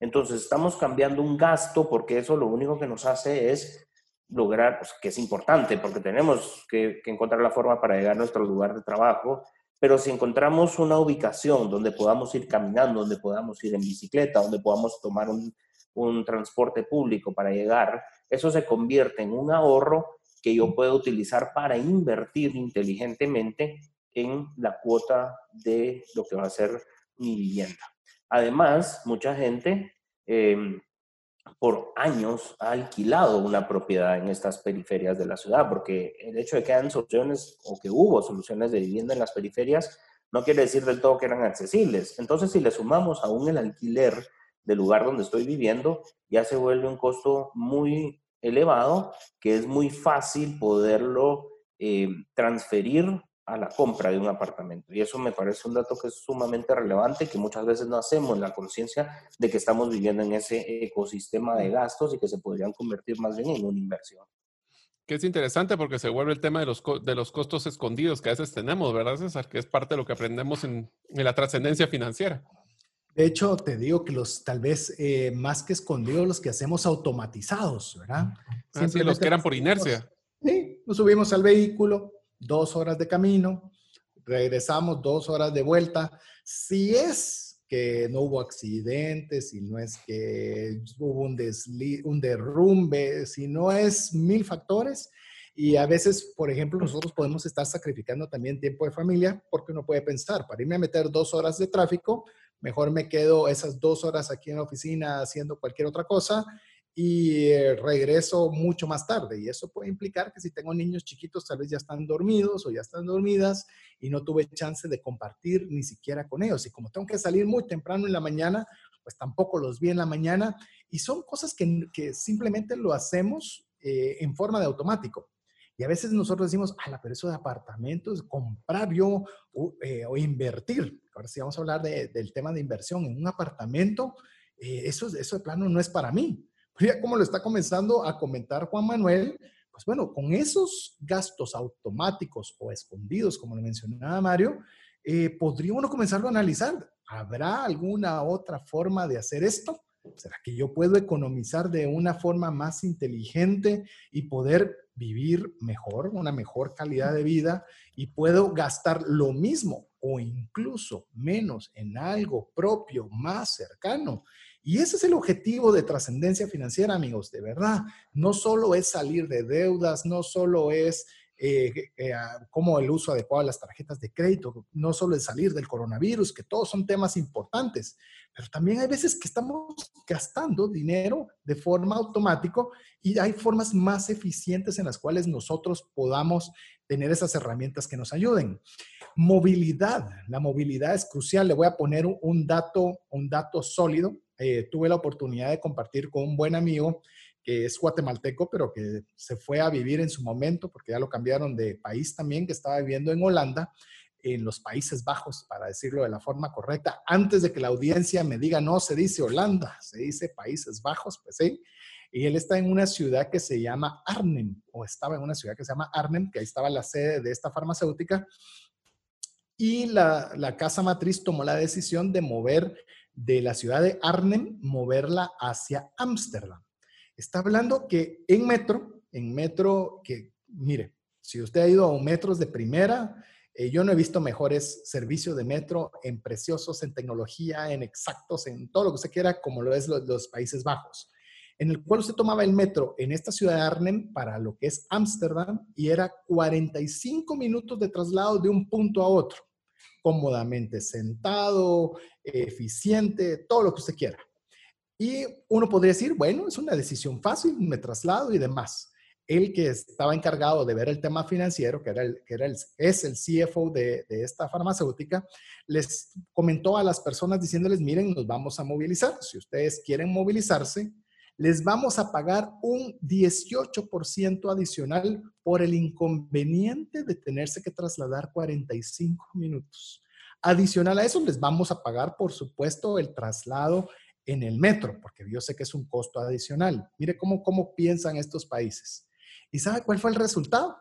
Entonces, estamos cambiando un gasto porque eso lo único que nos hace es lograr, pues, que es importante porque tenemos que, encontrar la forma para llegar a nuestro lugar de trabajo, pero si encontramos una ubicación donde podamos ir caminando, donde podamos ir en bicicleta, donde podamos tomar un, un transporte público para llegar, eso se convierte en un ahorro que yo puedo utilizar para invertir inteligentemente en la cuota de lo que va a ser mi vivienda. Además, mucha gente eh, por años ha alquilado una propiedad en estas periferias de la ciudad, porque el hecho de que hayan soluciones o que hubo soluciones de vivienda en las periferias no quiere decir del todo que eran accesibles. Entonces, si le sumamos aún el alquiler del lugar donde estoy viviendo, ya se vuelve un costo muy elevado, que es muy fácil poderlo eh, transferir a la compra de un apartamento. Y eso me parece un dato que es sumamente relevante, que muchas veces no hacemos la conciencia de que estamos viviendo en ese ecosistema de gastos y que se podrían convertir más bien en una inversión. Que es interesante porque se vuelve el tema de los, de los costos escondidos que a veces tenemos, ¿verdad, César? Que es parte de lo que aprendemos en, en la trascendencia financiera. De hecho, te digo que los tal vez eh, más que escondidos, los que hacemos automatizados, ¿verdad? Ah, los que eran por inercia. Sí, nos subimos al vehículo, dos horas de camino, regresamos dos horas de vuelta. Si es que no hubo accidentes, si no es que hubo un, un derrumbe, si no es mil factores, y a veces, por ejemplo, nosotros podemos estar sacrificando también tiempo de familia porque uno puede pensar, para irme a meter dos horas de tráfico, mejor me quedo esas dos horas aquí en la oficina haciendo cualquier otra cosa y eh, regreso mucho más tarde. Y eso puede implicar que si tengo niños chiquitos, tal vez ya están dormidos o ya están dormidas y no tuve chance de compartir ni siquiera con ellos. Y como tengo que salir muy temprano en la mañana, pues tampoco los vi en la mañana. Y son cosas que, que simplemente lo hacemos eh, en forma de automático. Y a veces nosotros decimos, la pero eso de apartamentos, comprar yo eh, o invertir. Ahora sí vamos a hablar del tema de inversión en un apartamento. eso, eso de plano no es para mí ya como lo está comenzando a comentar Juan Manuel, pues bueno, con esos gastos automáticos o escondidos, como lo mencionaba Mario, eh, podría uno comenzarlo a analizar. ¿Habrá alguna otra forma de hacer esto? ¿Será que yo puedo economizar de una forma más inteligente y poder vivir mejor, una mejor calidad de vida y puedo gastar lo mismo o incluso menos en algo propio más cercano. Y ese es el objetivo de trascendencia financiera, amigos, de verdad. No solo es salir de deudas, no solo es eh, eh, como el uso adecuado de las tarjetas de crédito, no solo el salir del coronavirus, que todos son temas importantes, pero también hay veces que estamos gastando dinero de forma automática y hay formas más eficientes en las cuales nosotros podamos tener esas herramientas que nos ayuden. Movilidad, la movilidad es crucial. Le voy a poner un dato, un dato sólido. Eh, tuve la oportunidad de compartir con un buen amigo que es guatemalteco, pero que se fue a vivir en su momento, porque ya lo cambiaron de país también, que estaba viviendo en Holanda, en los Países Bajos, para decirlo de la forma correcta. Antes de que la audiencia me diga, no, se dice Holanda, se dice Países Bajos, pues sí. Y él está en una ciudad que se llama Arnhem, o estaba en una ciudad que se llama Arnhem, que ahí estaba la sede de esta farmacéutica. Y la, la casa matriz tomó la decisión de mover de la ciudad de Arnhem, moverla hacia Ámsterdam. Está hablando que en metro, en metro, que mire, si usted ha ido a un metros de primera, eh, yo no he visto mejores servicios de metro en preciosos, en tecnología, en exactos, en todo lo que usted quiera, como lo es los, Países Bajos, en el cual usted tomaba el metro en esta ciudad de Arnhem para lo que es Ámsterdam y era 45 minutos de traslado de un punto a otro, cómodamente sentado, eficiente, todo lo que usted quiera. Y uno podría decir, bueno, es una decisión fácil, me traslado y demás. El que estaba encargado de ver el tema financiero, que, era el, que era el, es el CFO de, de esta farmacéutica, les comentó a las personas diciéndoles, miren, nos vamos a movilizar. Si ustedes quieren movilizarse, les vamos a pagar un 18% adicional por el inconveniente de tenerse que trasladar 45 minutos. Adicional a eso, les vamos a pagar, por supuesto, el traslado en el metro, porque yo sé que es un costo adicional. Mire cómo, cómo piensan estos países. ¿Y sabe cuál fue el resultado?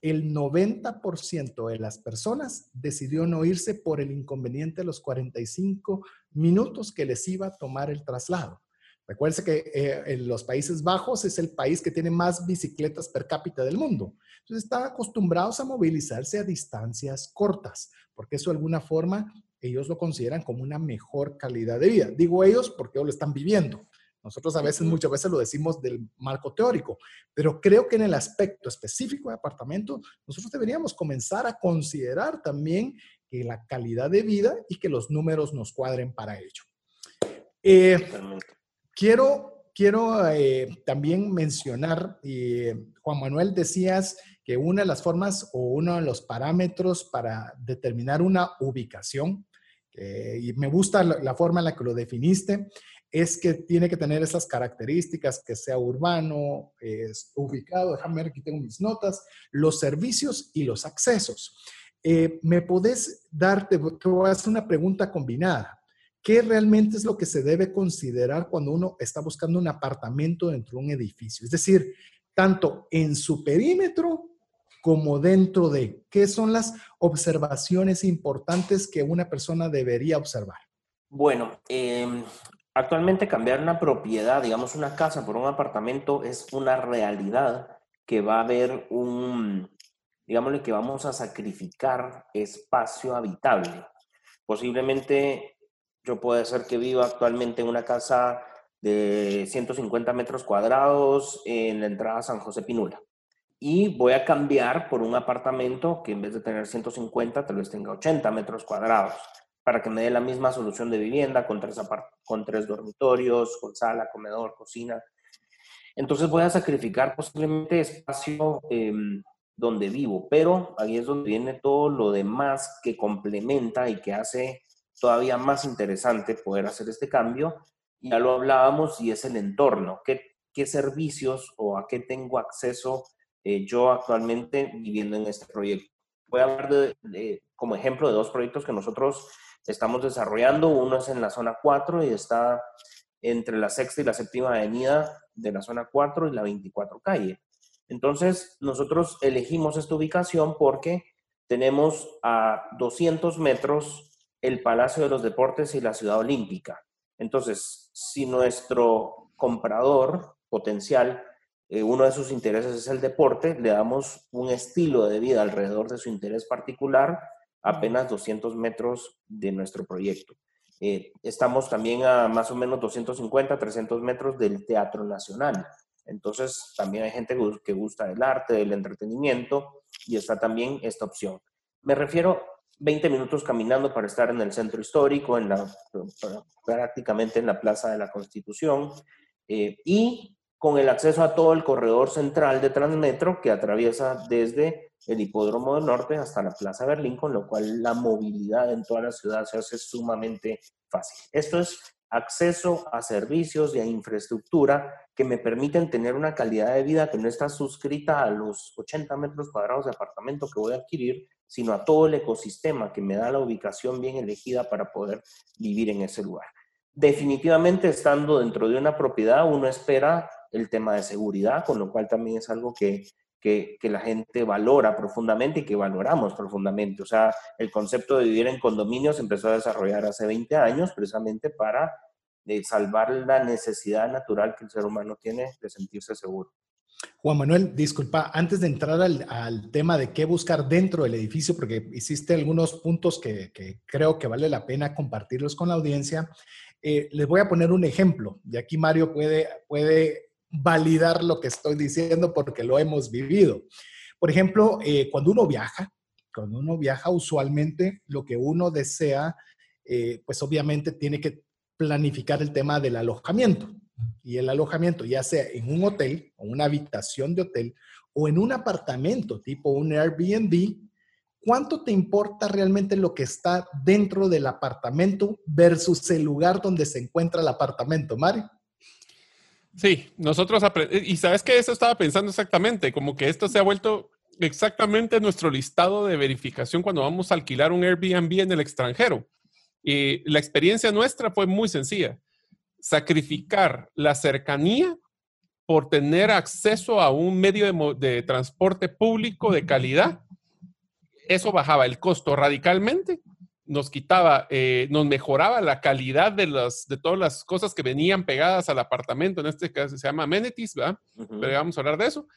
El 90% de las personas decidió no irse por el inconveniente de los 45 minutos que les iba a tomar el traslado. Recuerden que eh, en los Países Bajos es el país que tiene más bicicletas per cápita del mundo. Entonces están acostumbrados a movilizarse a distancias cortas, porque eso de alguna forma ellos lo consideran como una mejor calidad de vida. Digo ellos porque ellos lo están viviendo. Nosotros a veces, muchas veces lo decimos del marco teórico, pero creo que en el aspecto específico de apartamento, nosotros deberíamos comenzar a considerar también que la calidad de vida y que los números nos cuadren para ello. Eh, quiero quiero eh, también mencionar, y Juan Manuel, decías que una de las formas o uno de los parámetros para determinar una ubicación eh, y me gusta la, forma en la que lo definiste, es que tiene que tener esas características, que sea urbano, es ubicado, déjame ver, aquí tengo mis notas, los servicios y los accesos. Eh, ¿Me podés darte, te voy a hacer una pregunta combinada. ¿Qué realmente es lo que se debe considerar cuando uno está buscando un apartamento dentro de un edificio? Es decir, tanto en su perímetro como dentro de qué son las observaciones importantes que una persona debería observar. Bueno, em, actualmente cambiar una propiedad, digamos una casa por un apartamento, es una realidad que va a haber un, digámosle que vamos a sacrificar espacio habitable. Posiblemente yo pueda ser que viva actualmente en una casa de 150 metros cuadrados en la entrada San José Pinula y voy a cambiar por un apartamento que en vez de tener 150 tal vez tenga 80 metros cuadrados para que me dé la misma solución de vivienda con tres, con tres dormitorios, con sala, comedor, cocina. Entonces voy a sacrificar posiblemente espacio em, donde vivo, pero ahí es donde viene todo lo demás que complementa y que hace todavía más interesante poder hacer este cambio. Ya lo hablábamos y es el entorno. ¿Qué, qué servicios o a qué tengo acceso eh, yo actualmente viviendo en este proyecto. Voy a hablar de, como ejemplo de dos proyectos que nosotros estamos desarrollando. Uno es en la zona 4 y está entre la sexta y la séptima avenida de la zona 4 y la 24 calle. Entonces, nosotros elegimos esta ubicación porque tenemos a 200 metros el Palacio de los Deportes y la Ciudad Olímpica. Entonces, si nuestro comprador potencial eh, uno de sus intereses es el deporte, le damos un estilo de vida alrededor de su interés particular, apenas 200 metros de nuestro proyecto. Eh, estamos también a más o menos 250, 300 metros del Teatro Nacional. Entonces, también hay gente que gusta del arte, del entretenimiento, y está también esta opción. Me refiero 20 minutos caminando para estar en el centro histórico, en la, prácticamente en la Plaza de la Constitución, eh, y con el acceso a todo el corredor central de Transmetro que atraviesa desde el Hipódromo del Norte hasta la Plaza Berlín, con lo cual la movilidad en toda la ciudad se hace sumamente fácil. Esto es acceso a servicios y a infraestructura que me permiten tener una calidad de vida que no está suscrita a los 80 metros cuadrados de apartamento que voy a adquirir, sino a todo el ecosistema que me da la ubicación bien elegida para poder vivir en ese lugar. Definitivamente, estando dentro de una propiedad, uno espera el tema de seguridad, con lo cual también es algo que, que, la gente valora profundamente y que valoramos profundamente. O sea, el concepto de vivir en condominios empezó a desarrollar hace 20 años precisamente para eh, salvar la necesidad natural que el ser humano tiene de sentirse seguro. Juan Manuel, disculpa, antes de entrar al, tema de qué buscar dentro del edificio, porque hiciste algunos puntos que, creo que vale la pena compartirlos con la audiencia, eh, les voy a poner un ejemplo. Y aquí Mario puede, puede validar lo que estoy diciendo porque lo hemos vivido. Por ejemplo, eh, cuando uno viaja, cuando uno viaja usualmente lo que uno desea, eh, pues obviamente tiene que planificar el tema del alojamiento. Y el alojamiento, ya sea en un hotel o una habitación de hotel o en un apartamento tipo un Airbnb, ¿cuánto te importa realmente lo que está dentro del apartamento versus el lugar donde se encuentra el apartamento, Mario? Sí, nosotros y sabes que eso estaba pensando exactamente, como que esto se ha vuelto exactamente nuestro listado de verificación cuando vamos a alquilar un Airbnb en el extranjero. Y la experiencia nuestra fue muy sencilla. Sacrificar la cercanía por tener acceso a un medio de, de transporte público de calidad. Eso bajaba el costo radicalmente nos quitaba, eh, nos mejoraba la calidad de, las, de todas las cosas que venían pegadas al apartamento, en este caso se llama amenities, ¿verdad? Pero vamos a hablar de eso.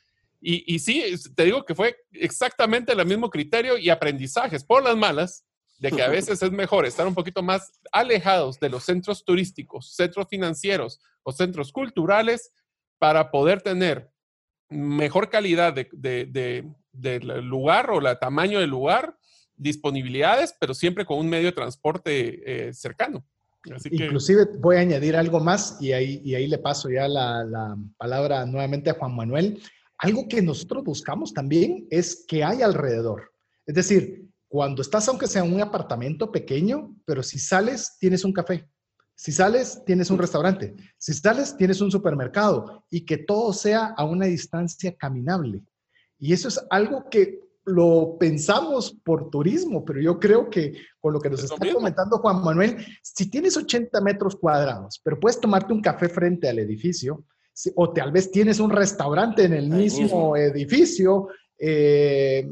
Y, y, sí, te digo que fue exactamente el mismo criterio y aprendizajes por las malas, de que a veces es mejor estar un poquito más alejados de los centros turísticos, centros financieros o centros culturales para poder tener mejor calidad de, de, del lugar o el tamaño del lugar disponibilidades, pero siempre con un medio de transporte eh, cercano. Inclusive voy a añadir algo más y ahí, y ahí le paso ya la, la, palabra nuevamente a Juan Manuel. Algo que nosotros buscamos también es que hay alrededor. Es decir, cuando estás, aunque sea en un apartamento pequeño, pero si sales, tienes un café. Si sales, tienes un restaurante. Si sales, tienes un supermercado y que todo sea a una distancia caminable. Y eso es algo que lo pensamos por turismo, pero yo creo que con lo que nos está comentando Juan Manuel, si tienes 80 metros cuadrados, pero puedes tomarte un café frente al edificio, o tal vez tienes un restaurante en el mismo, edificio, eh,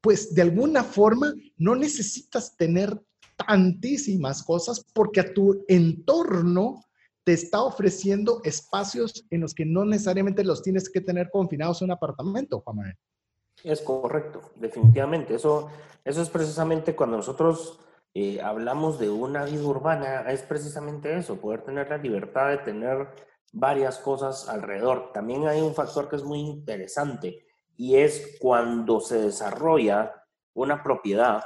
pues de alguna forma no necesitas tener tantísimas cosas porque a tu entorno te está ofreciendo espacios en los que no necesariamente los tienes que tener confinados en un apartamento, Juan Manuel. Es correcto, definitivamente. Eso, eso es precisamente cuando nosotros eh, hablamos de una vida urbana, es precisamente eso, poder tener la libertad de tener varias cosas alrededor. También hay un factor que es muy interesante y es cuando se desarrolla una propiedad,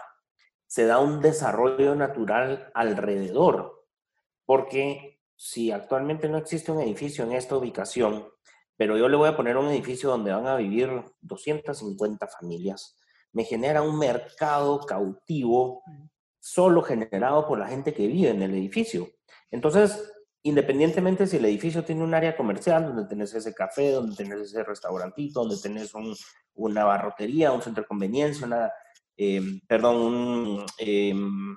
se da un desarrollo natural alrededor, porque si actualmente no existe un edificio en esta ubicación, pero yo le voy a poner un edificio donde van a vivir 250 familias. Me genera un mercado cautivo solo generado por la gente que vive en el edificio. Entonces, independientemente si el edificio tiene un área comercial, donde tenés ese café, donde tenés ese restaurantito, donde tenés un, una barrotería, un centro de conveniencia, una, eh, perdón, em,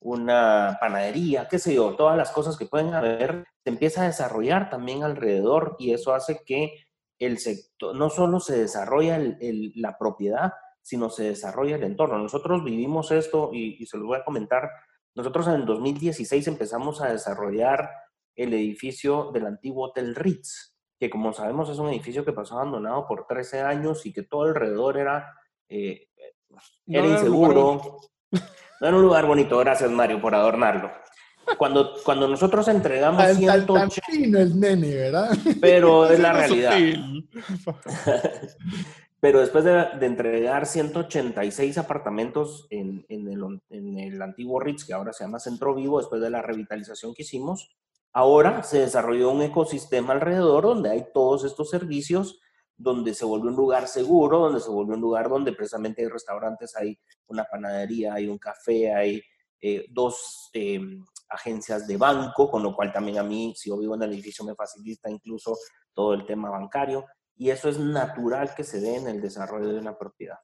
una panadería, qué sé yo, todas las cosas que pueden haber, se empieza a desarrollar también alrededor y eso hace que el sector, no solo se desarrolla la propiedad, sino se desarrolla el entorno. Nosotros vivimos esto y, se los voy a comentar. Nosotros en el 2016 empezamos a desarrollar el edificio del antiguo Hotel Ritz, que como sabemos es un edificio que pasó abandonado por 13 años y que todo alrededor era, eh, era inseguro, No en un lugar bonito, gracias Mario por adornarlo. Cuando, cuando nosotros entregamos Tan, tan, 180 tan fino el nene, ¿verdad? pero es la realidad. Pero después de, de entregar 186 apartamentos en, en el, en el antiguo Ritz, que ahora se llama Centro Vivo, después de la revitalización que hicimos, ahora se desarrolló un ecosistema alrededor donde hay todos estos servicios, donde se volvió un lugar seguro, donde se volvió un lugar donde precisamente hay restaurantes, hay una panadería, hay un café, hay eh, dos eh, agencias de banco, con lo cual también a mí, si yo vivo en el edificio, me facilita incluso todo el tema bancario. Y eso es natural que se dé en el desarrollo de una propiedad.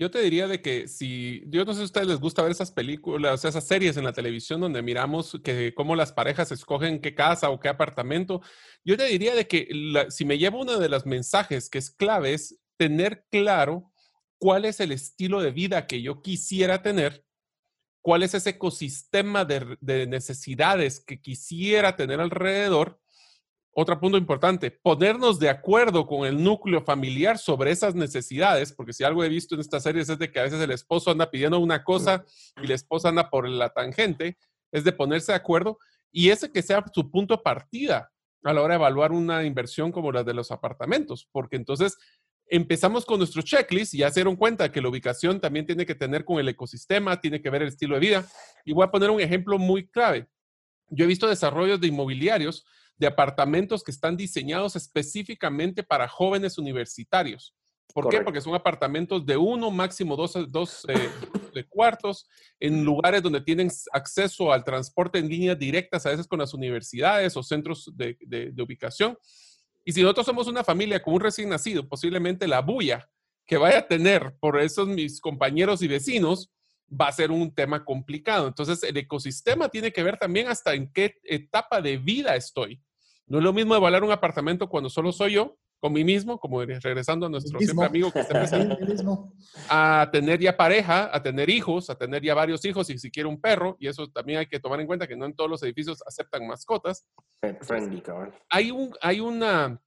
Yo te diría de que si, yo no sé si a ustedes les gusta ver esas películas, esas series en la televisión donde miramos que cómo las parejas escogen qué casa o qué apartamento, yo te diría de que si me llevo uno de los mensajes que es clave es tener claro cuál es el estilo de vida que yo quisiera tener, cuál es ese ecosistema de necesidades que quisiera tener alrededor. Otro punto importante, ponernos de acuerdo con el núcleo familiar sobre esas necesidades, porque si algo he visto en estas series es de que a veces el esposo anda pidiendo una cosa y la esposa anda por la tangente, es de ponerse de acuerdo y ese que sea su punto de partida a la hora de evaluar una inversión como la de los apartamentos, porque entonces empezamos con nuestro checklist y ya se dieron cuenta que la ubicación también tiene que tener con el ecosistema, tiene que ver el estilo de vida. Y voy a poner un ejemplo muy clave. Yo he visto desarrollos de inmobiliarios de apartamentos que están diseñados específicamente para jóvenes universitarios. ¿Por qué? Porque son apartamentos de uno, máximo dos, dos eh, de cuartos, en lugares donde tienen acceso al transporte en líneas directas, a veces con las universidades o centros de, de- de ubicación. Y si nosotros somos una familia con un recién nacido, posiblemente la bulla que vaya a tener por esos mis compañeros y vecinos va a ser un tema complicado. Entonces, el ecosistema tiene que ver también hasta en qué etapa de vida estoy. No es lo mismo evaluar un apartamento cuando solo soy yo, con mí mismo, como regresando a nuestro siempre amigo que está mismo. a tener ya pareja, a tener hijos, a tener ya varios hijos y si quiere un perro, y eso también hay que tomar en cuenta que no en todos los edificios aceptan mascotas. Friendly, cabrón. Hay, un, hay una,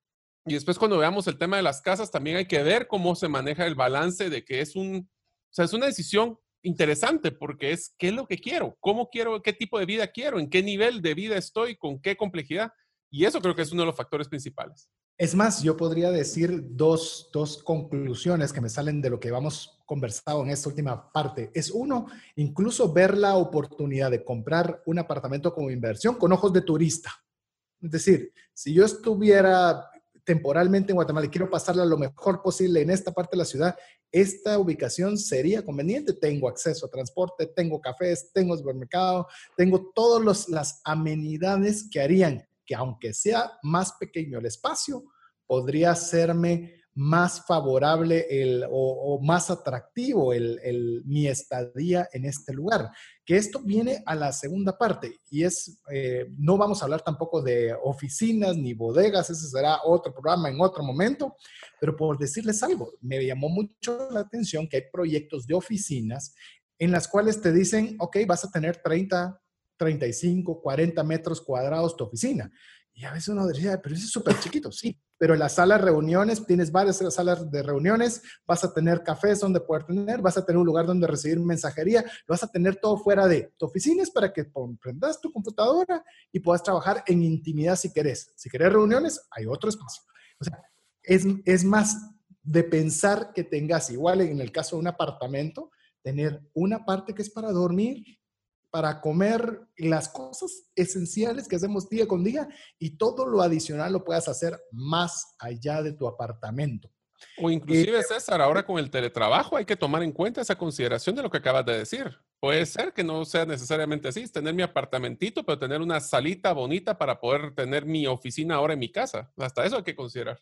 y después cuando veamos el tema de las casas, también hay que ver cómo se maneja el balance de que es un, o sea, es una decisión interesante porque es qué es lo que quiero, cómo quiero, qué tipo de vida quiero, en qué nivel de vida estoy, con qué complejidad. Y eso creo que es uno de los factores principales. Es más, yo podría decir dos, dos conclusiones que me salen de lo que hemos conversado en esta última parte. Es uno, incluso ver la oportunidad de comprar un apartamento como inversión con ojos de turista. Es decir, si yo estuviera temporalmente en Guatemala y quiero pasarla lo mejor posible en esta parte de la ciudad, esta ubicación sería conveniente. Tengo acceso a transporte, tengo cafés, tengo supermercado, tengo todas las amenidades que harían que aunque sea más pequeño el espacio, podría serme más favorable el, o, más atractivo el, el, mi estadía en este lugar. Que esto viene a la segunda parte y es, eh, no vamos a hablar tampoco de oficinas ni bodegas, ese será otro programa en otro momento, pero por decirles algo, me llamó mucho la atención que hay proyectos de oficinas en las cuales te dicen, ok, vas a tener 30, 35, 40 metros cuadrados tu oficina. Y a veces uno diría, pero eso es súper chiquito, sí, pero en las salas de reuniones, tienes varias salas de reuniones, vas a tener cafés donde poder tener, vas a tener un lugar donde recibir mensajería, vas a tener todo fuera de tu oficina es para que prendas tu computadora y puedas trabajar en intimidad si querés. Si querés reuniones, hay otro espacio. O sea, es, es más de pensar que tengas, igual en el caso de un apartamento, tener una parte que es para dormir para comer las cosas esenciales que hacemos día con día y todo lo adicional lo puedas hacer más allá de tu apartamento. O inclusive, eh, César, ahora con el teletrabajo hay que tomar en cuenta esa consideración de lo que acabas de decir. Puede ser que no sea necesariamente así, tener mi apartamentito, pero tener una salita bonita para poder tener mi oficina ahora en mi casa. Hasta eso hay que considerar.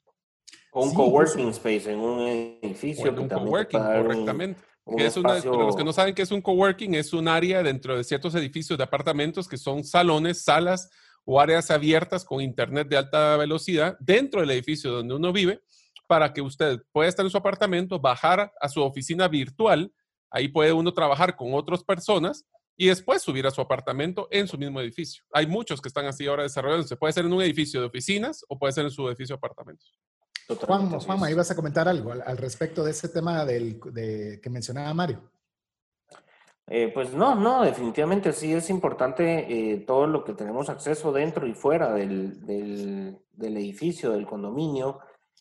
O un sí, coworking space en un edificio. O en un coworking, correctamente. Un, que es una, espacio... para los que no saben qué es un coworking, es un área dentro de ciertos edificios de apartamentos que son salones, salas o áreas abiertas con internet de alta velocidad dentro del edificio donde uno vive para que usted pueda estar en su apartamento, bajar a su oficina virtual, ahí puede uno trabajar con otras personas y después subir a su apartamento en su mismo edificio. Hay muchos que están así ahora desarrollándose. Puede ser en un edificio de oficinas o puede ser en su edificio de apartamentos. Juan, Juan, ahí vas a comentar algo al, al respecto de ese tema del, de, que mencionaba Mario. Eh, pues no, no, definitivamente sí es importante eh, todo lo que tenemos acceso dentro y fuera del, del, edificio, del condominio,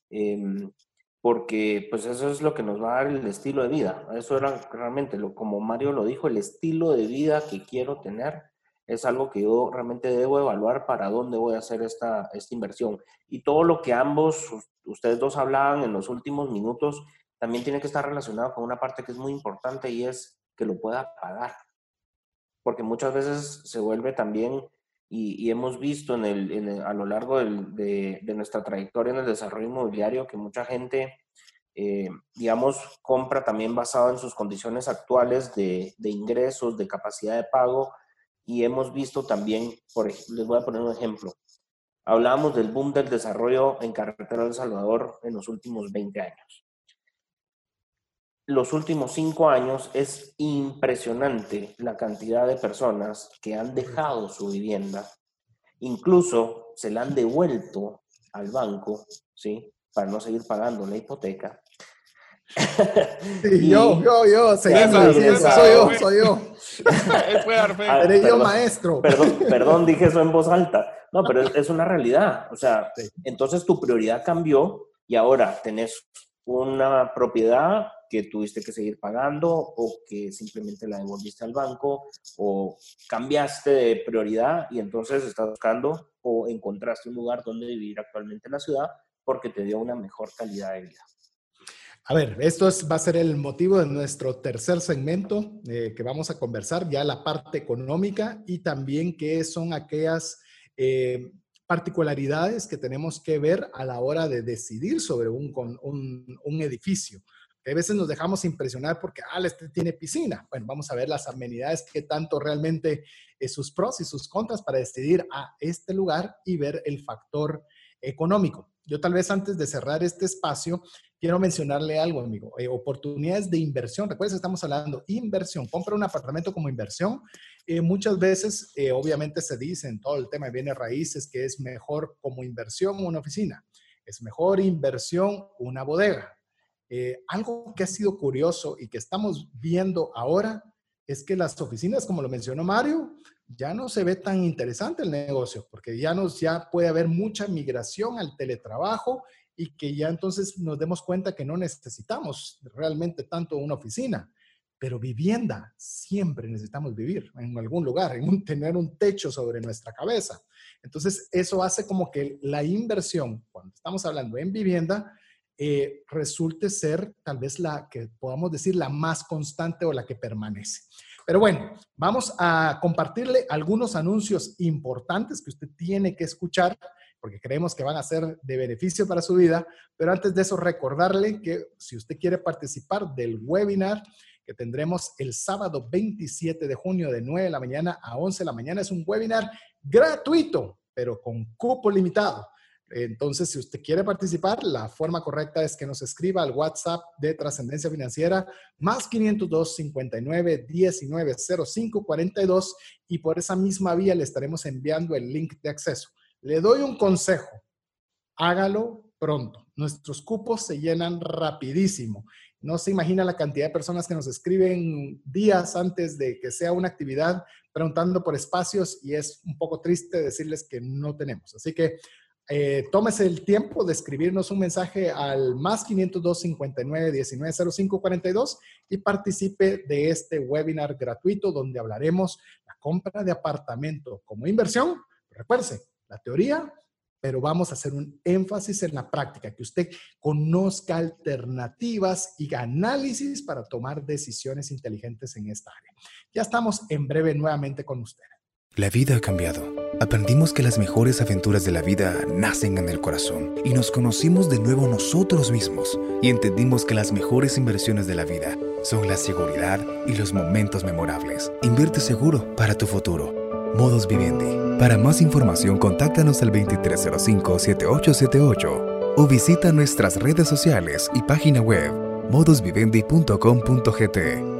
em, porque pues eso es lo que nos va a dar el estilo de vida. Eso era realmente, lo, como Mario lo dijo, el estilo de vida que quiero tener es algo que yo realmente debo evaluar para dónde voy a hacer esta, esta inversión. Y todo lo que ambos, ustedes dos hablaban en los últimos minutos, también tiene que estar relacionado con una parte que es muy importante y es que lo pueda pagar. Porque muchas veces se vuelve también, y, hemos visto en el, a lo largo de, nuestra trayectoria en el desarrollo inmobiliario, que mucha gente, eh, digamos, compra también basado en sus condiciones actuales de, ingresos, de capacidad de pago, y hemos visto también, por les voy a poner un ejemplo, hablábamos del boom del desarrollo en Carretera del Salvador en los últimos 20 años los últimos cinco años es impresionante la cantidad de personas que han dejado su vivienda, incluso se la han devuelto al banco, ¿sí? Para no seguir pagando la hipoteca. Yo, yo, yo, soy yo, soy yo. Eres yo maestro. Perdón, perdón, dije eso en voz alta. No, pero es, es una realidad. O sea, entonces tu prioridad cambió y ahora tenés una propiedad que tuviste que seguir pagando o que simplemente la devolviste al banco o cambiaste de prioridad y entonces estás buscando o encontraste un lugar donde vivir actualmente en la ciudad porque te dio una mejor calidad de vida. A ver, esto va a ser el motivo de nuestro tercer segmento eh, que vamos a conversar, ya la parte económica y también qué son aquellas eh, particularidades que tenemos que ver a la hora de decidir sobre un, un edificio a veces nos dejamos impresionar porque, ah, este tiene piscina. Bueno, vamos a ver las amenidades, qué tanto realmente es sus pros y sus contras para decidir a este lugar y ver el factor económico. Yo tal vez antes de cerrar este espacio, quiero mencionarle algo, amigo. Eh, oportunidades de inversión. Recuerden, estamos hablando inversión. Compra un apartamento como inversión. Eh, muchas veces, eh, obviamente, se dice en todo el tema de bienes raíces que es mejor como inversión una oficina. Es mejor inversión una bodega algo que ha sido curioso y que estamos viendo ahora es que las oficinas, como lo mencionó Mario, ya no se ve tan interesante el negocio, porque ya, nos, ya puede haber mucha migración al teletrabajo y que ya entonces nos demos cuenta que no necesitamos realmente tanto una oficina, pero vivienda, siempre necesitamos vivir en algún lugar, en tener un techo sobre nuestra cabeza. Entonces, eso hace como que la inversión, cuando estamos hablando en vivienda, eh, resulte ser tal vez la que podamos decir la más constante o la que permanece. Pero bueno, vamos a compartirle algunos anuncios importantes que usted tiene que escuchar porque creemos que van a ser de beneficio para su vida. Pero antes de eso, recordarle que si usted quiere participar del webinar que tendremos el sábado 27 de junio de 9 de la mañana a 11 de la mañana, es un webinar gratuito, pero con cupo limitado. Entonces, si usted quiere participar, la forma correcta es que nos escriba al WhatsApp de Trascendencia Financiera más 502 59 19 05 42 y por esa misma vía le estaremos enviando el link de acceso. Le doy un consejo, hágalo pronto. Nuestros cupos se llenan rapidísimo. No se imagina la cantidad de personas que nos escriben días antes de que sea una actividad preguntando por espacios y es un poco triste decirles que no tenemos. Así que eh, tómese el tiempo de escribirnos un mensaje al más 502 59 19 05 42 y participe de este webinar gratuito donde hablaremos la compra de apartamento como inversión. Recuerde, la teoría, pero vamos a hacer un énfasis en la práctica, que usted conozca alternativas y análisis para tomar decisiones inteligentes en esta área. Ya estamos en breve nuevamente con usted. La vida ha cambiado. Aprendimos que las mejores aventuras de la vida nacen en el corazón y nos conocimos de nuevo nosotros mismos y entendimos que las mejores inversiones de la vida son la seguridad y los momentos memorables. Invierte seguro para tu futuro. Modos Vivendi. Para más información, contáctanos al 2305-7878 o visita nuestras redes sociales y página web modosvivendi.com.gt.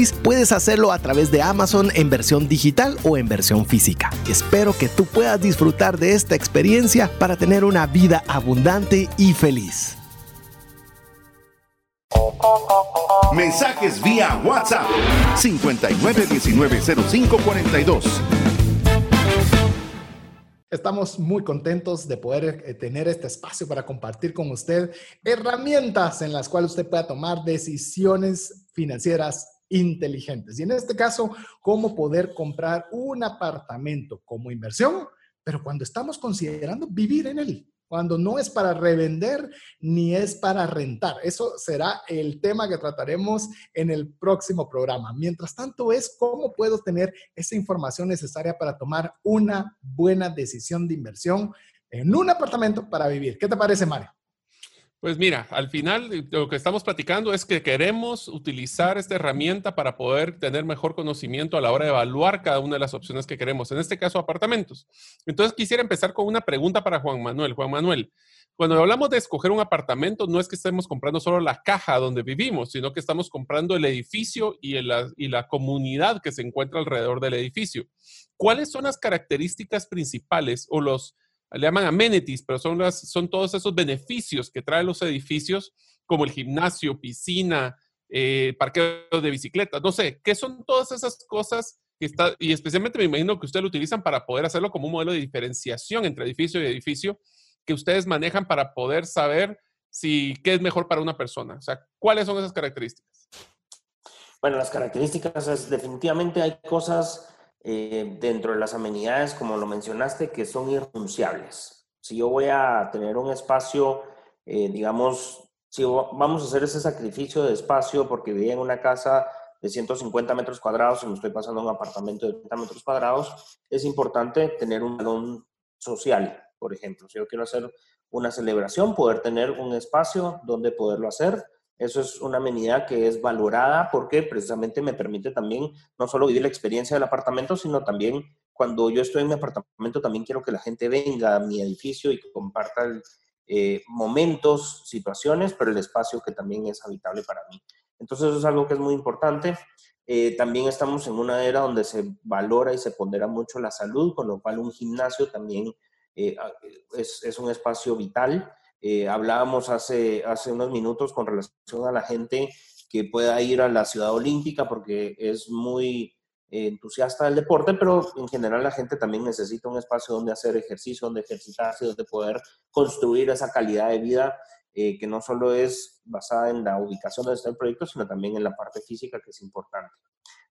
puedes hacerlo a través de Amazon en versión digital o en versión física. Espero que tú puedas disfrutar de esta experiencia para tener una vida abundante y feliz. Mensajes vía WhatsApp 59190542. Estamos muy contentos de poder eh, tener este espacio para compartir con usted herramientas en las cuales usted pueda tomar decisiones financieras inteligentes. Y en este caso, cómo poder comprar un apartamento como inversión, pero cuando estamos considerando vivir en él cuando no es para revender ni es para rentar. Eso será el tema que trataremos en el próximo programa. Mientras tanto, es cómo puedo tener esa información necesaria para tomar una buena decisión de inversión en un apartamento para vivir. ¿Qué te parece, Mario? Pues mira, al final lo que estamos platicando es que queremos utilizar esta herramienta para poder tener mejor conocimiento a la hora de evaluar cada una de las opciones que queremos, en este caso apartamentos. Entonces quisiera empezar con una pregunta para Juan Manuel. Juan Manuel, cuando hablamos de escoger un apartamento, no es que estemos comprando solo la caja donde vivimos, sino que estamos comprando el edificio y, y la comunidad que se encuentra alrededor del edificio. ¿Cuáles son las características principales o los le llaman amenities, pero son, las, son todos esos beneficios que traen los edificios, como el gimnasio, piscina, eh, parqueo de bicicletas, no sé, ¿qué son todas esas cosas que está, y especialmente me imagino que ustedes lo utilizan para poder hacerlo como un modelo de diferenciación entre edificio y edificio, que ustedes manejan para poder saber si qué es mejor para una persona. O sea, ¿cuáles son esas características? Bueno, las características es definitivamente hay cosas eh, dentro de las amenidades, como lo mencionaste, que son irrenunciables. Si yo voy a tener un espacio, eh, digamos, si vamos a hacer ese sacrificio de espacio porque vivía en una casa de 150 metros cuadrados y me estoy pasando a un apartamento de 30 metros cuadrados, es importante tener un salón social, por ejemplo. Si yo quiero hacer una celebración, poder tener un espacio donde poderlo hacer eso es una amenidad que es valorada porque precisamente me permite también no solo vivir la experiencia del apartamento, sino también cuando yo estoy en mi apartamento, también quiero que la gente venga a mi edificio y comparta eh, momentos, situaciones, pero el espacio que también es habitable para mí. Entonces eso es algo que es muy importante. Eh, también estamos en una era donde se valora y se pondera mucho la salud, con lo cual un gimnasio también eh, es, es, un espacio vital. Eh, hablábamos hace, hace unos minutos con relación a la gente que pueda ir a la ciudad olímpica porque es muy entusiasta del deporte, pero en general la gente también necesita un espacio donde hacer ejercicio, donde ejercitarse, donde poder construir esa calidad de vida eh, que no solo es basada en la ubicación donde está el proyecto, sino también en la parte física que es importante.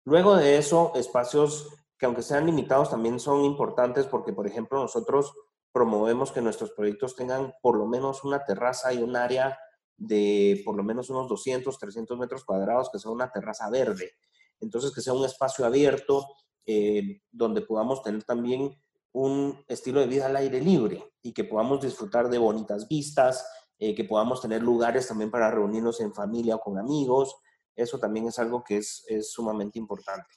Luego de eso, espacios que aunque sean limitados también son importantes porque, por ejemplo, nosotros promovemos que nuestros proyectos tengan por lo menos una terraza y un área de por lo menos unos 200, 300 metros cuadrados, que sea una terraza verde. Entonces, que sea un espacio abierto eh, donde podamos tener también un estilo de vida al aire libre y que podamos disfrutar de bonitas vistas, eh, que podamos tener lugares también para reunirnos en familia o con amigos. Eso también es algo que es, es sumamente importante.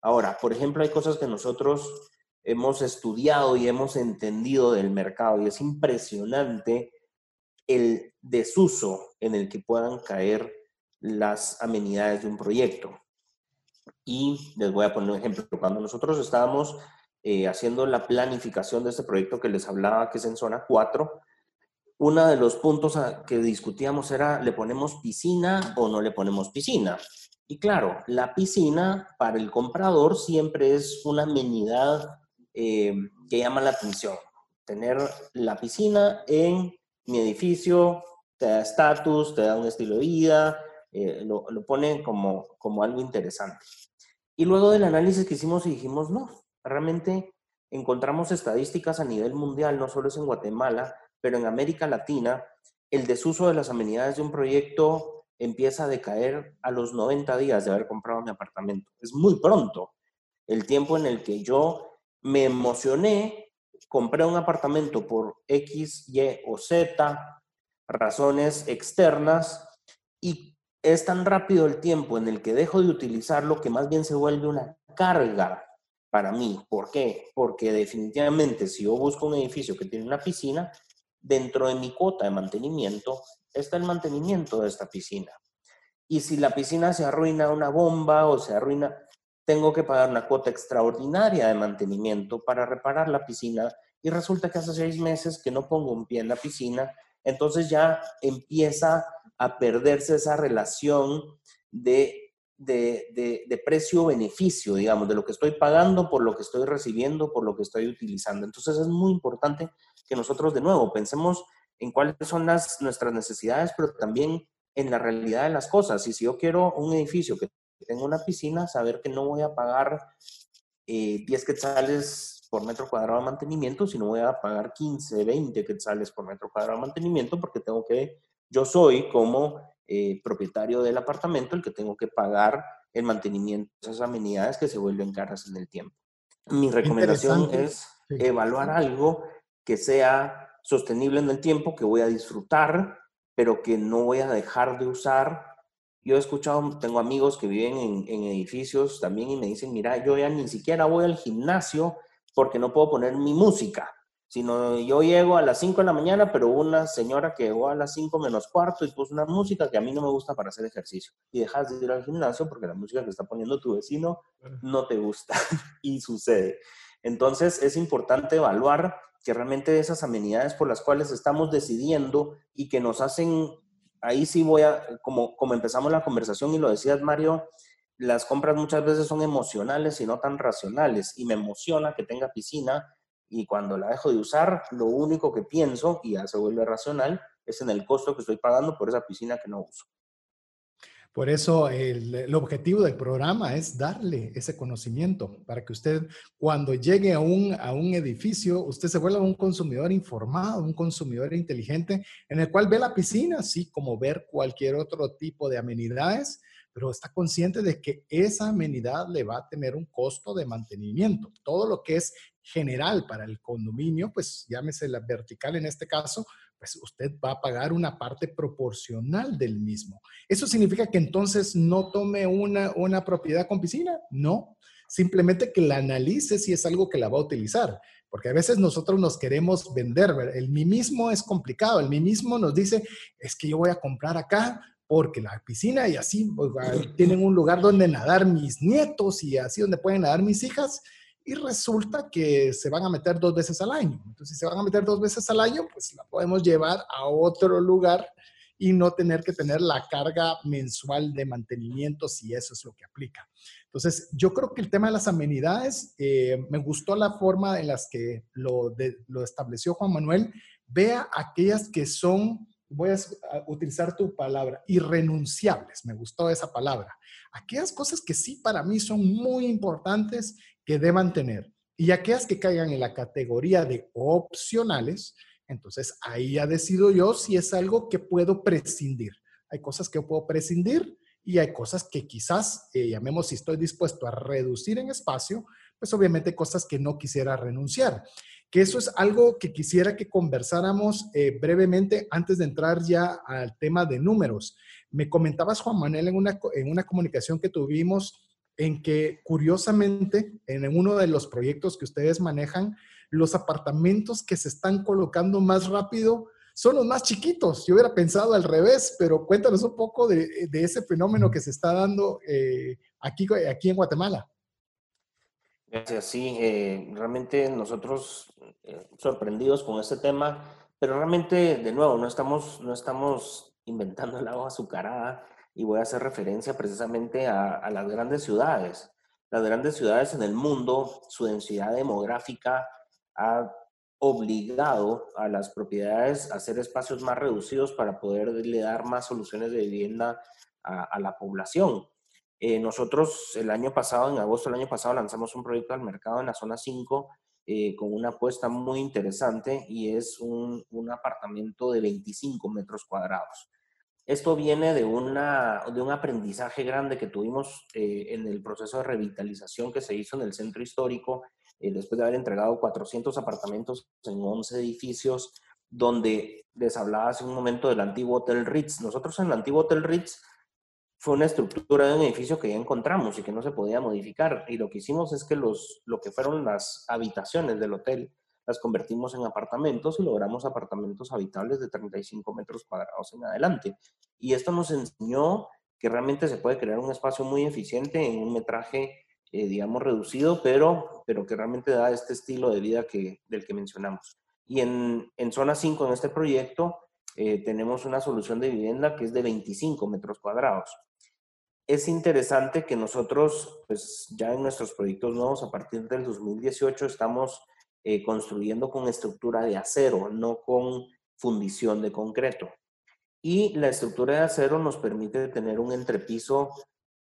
Ahora, por ejemplo, hay cosas que nosotros hemos estudiado y hemos entendido del mercado y es impresionante el desuso en el que puedan caer las amenidades de un proyecto. Y les voy a poner un ejemplo. Cuando nosotros estábamos eh, haciendo la planificación de este proyecto que les hablaba, que es en zona 4, uno de los puntos que discutíamos era, ¿le ponemos piscina o no le ponemos piscina? Y claro, la piscina para el comprador siempre es una amenidad eh, que llama la atención. Tener la piscina en mi edificio te da estatus, te da un estilo de vida, eh, lo, lo pone como, como algo interesante. Y luego del análisis que hicimos y dijimos, no, realmente encontramos estadísticas a nivel mundial, no solo es en Guatemala, pero en América Latina, el desuso de las amenidades de un proyecto empieza a decaer a los 90 días de haber comprado mi apartamento. Es muy pronto el tiempo en el que yo me emocioné, compré un apartamento por X, Y o Z, razones externas, y es tan rápido el tiempo en el que dejo de utilizarlo que más bien se vuelve una carga para mí. ¿Por qué? Porque definitivamente si yo busco un edificio que tiene una piscina, dentro de mi cuota de mantenimiento está el mantenimiento de esta piscina. Y si la piscina se arruina una bomba o se arruina, tengo que pagar una cuota extraordinaria de mantenimiento para reparar la piscina y resulta que hace seis meses que no pongo un pie en la piscina, entonces ya empieza a perderse esa relación de de, precio-beneficio, digamos, de lo que estoy pagando por lo que estoy recibiendo, por lo que estoy utilizando. Entonces es muy importante que nosotros de nuevo pensemos en cuáles son las, nuestras necesidades, pero también en la realidad de las cosas. Y si yo quiero un edificio que tenga una piscina, saber que no voy a pagar eh, 10 quetzales por metro cuadrado de mantenimiento, sino voy a pagar 15, 20 quetzales por metro cuadrado de mantenimiento, porque tengo que, yo soy como eh, propietario del apartamento el que tengo que pagar el mantenimiento de esas amenidades que se vuelven caras en el tiempo. Mi recomendación es evaluar algo que sea sostenible en el tiempo, que voy a disfrutar, pero que no voy a dejar de usar. Yo he escuchado, tengo amigos que viven en, en edificios también y me dicen, mira, yo ya ni siquiera voy al gimnasio porque no puedo poner mi música sino yo llego a las 5 de la mañana, pero una señora que llegó a las 5 menos cuarto y puso una música que a mí no me gusta para hacer ejercicio. Y dejas de ir al gimnasio porque la música que está poniendo tu vecino no te gusta y sucede. Entonces es importante evaluar que realmente esas amenidades por las cuales estamos decidiendo y que nos hacen, ahí sí voy a, como, como empezamos la conversación y lo decías Mario, las compras muchas veces son emocionales y no tan racionales. Y me emociona que tenga piscina, y cuando la dejo de usar, lo único que pienso, y ya se vuelve racional, es en el costo que estoy pagando por esa piscina que no uso. Por eso el, objetivo del programa es darle ese conocimiento para que usted cuando llegue a un, a un edificio, usted se vuelva un consumidor informado, un consumidor inteligente, en el cual ve la piscina, así como ver cualquier otro tipo de amenidades, pero está consciente de que esa amenidad le va a tener un costo de mantenimiento. Todo lo que es general para el condominio, pues llámese la vertical en este caso, pues usted va a pagar una parte proporcional del mismo. ¿Eso significa que entonces no tome una, una propiedad con piscina? No, simplemente que la analice si es algo que la va a utilizar. Porque a veces nosotros nos queremos vender, el mí mismo es complicado, el mí mismo nos dice, es que yo voy a comprar acá porque la piscina y así tienen un lugar donde nadar mis nietos y así donde pueden nadar mis hijas y resulta que se van a meter dos veces al año. Entonces, si se van a meter dos veces al año, pues la podemos llevar a otro lugar y no tener que tener la carga mensual de mantenimiento si eso es lo que aplica. Entonces, yo creo que el tema de las amenidades, eh, me gustó la forma en las que lo, lo estableció Juan Manuel. Vea aquellas que son voy a utilizar tu palabra, irrenunciables, me gustó esa palabra. Aquellas cosas que sí para mí son muy importantes que deban tener y aquellas que caigan en la categoría de opcionales, entonces ahí ya decido yo si es algo que puedo prescindir. Hay cosas que puedo prescindir y hay cosas que quizás, eh, llamemos si estoy dispuesto a reducir en espacio, pues obviamente cosas que no quisiera renunciar que eso es algo que quisiera que conversáramos eh, brevemente antes de entrar ya al tema de números. Me comentabas, Juan Manuel, en una, en una comunicación que tuvimos en que curiosamente en uno de los proyectos que ustedes manejan, los apartamentos que se están colocando más rápido son los más chiquitos. Yo hubiera pensado al revés, pero cuéntanos un poco de, ese fenómeno que se está dando eh, aquí, aquí en Guatemala. Gracias, sí, eh, realmente nosotros eh, sorprendidos con este tema, pero realmente, de nuevo, no estamos, no estamos inventando el agua azucarada y voy a hacer referencia precisamente a, a las grandes ciudades. Las grandes ciudades en el mundo, su densidad demográfica ha obligado a las propiedades a hacer espacios más reducidos para poderle dar más soluciones de vivienda a, a la población. Eh, nosotros el año pasado, en agosto del año pasado, lanzamos un proyecto al mercado en la zona 5 eh, con una apuesta muy interesante y es un, un, apartamento de 25 metros cuadrados. Esto viene de, una, de un aprendizaje grande que tuvimos eh, en el proceso de revitalización que se hizo en el centro histórico, eh, después de haber entregado 400 apartamentos en 11 edificios, donde les hablaba hace un momento del antiguo Hotel Ritz. Nosotros en el antiguo Hotel Ritz fue una estructura de un edificio que ya encontramos y que no se podía modificar. Y lo que hicimos es que los, lo que fueron las habitaciones del hotel las convertimos en apartamentos y logramos apartamentos habitables de 35 metros cuadrados en adelante. Y esto nos enseñó que realmente se puede crear un espacio muy eficiente en un metraje, eh, digamos, reducido, pero, pero que realmente da este estilo de vida que, del que mencionamos. Y en, en zona 5, en este proyecto, eh, tenemos una solución de vivienda que es de 25 metros cuadrados es interesante que nosotros, pues ya en nuestros proyectos nuevos, a partir del 2018, estamos eh, construyendo con estructura de acero, no con fundición de concreto. Y la estructura de acero nos permite tener un entrepiso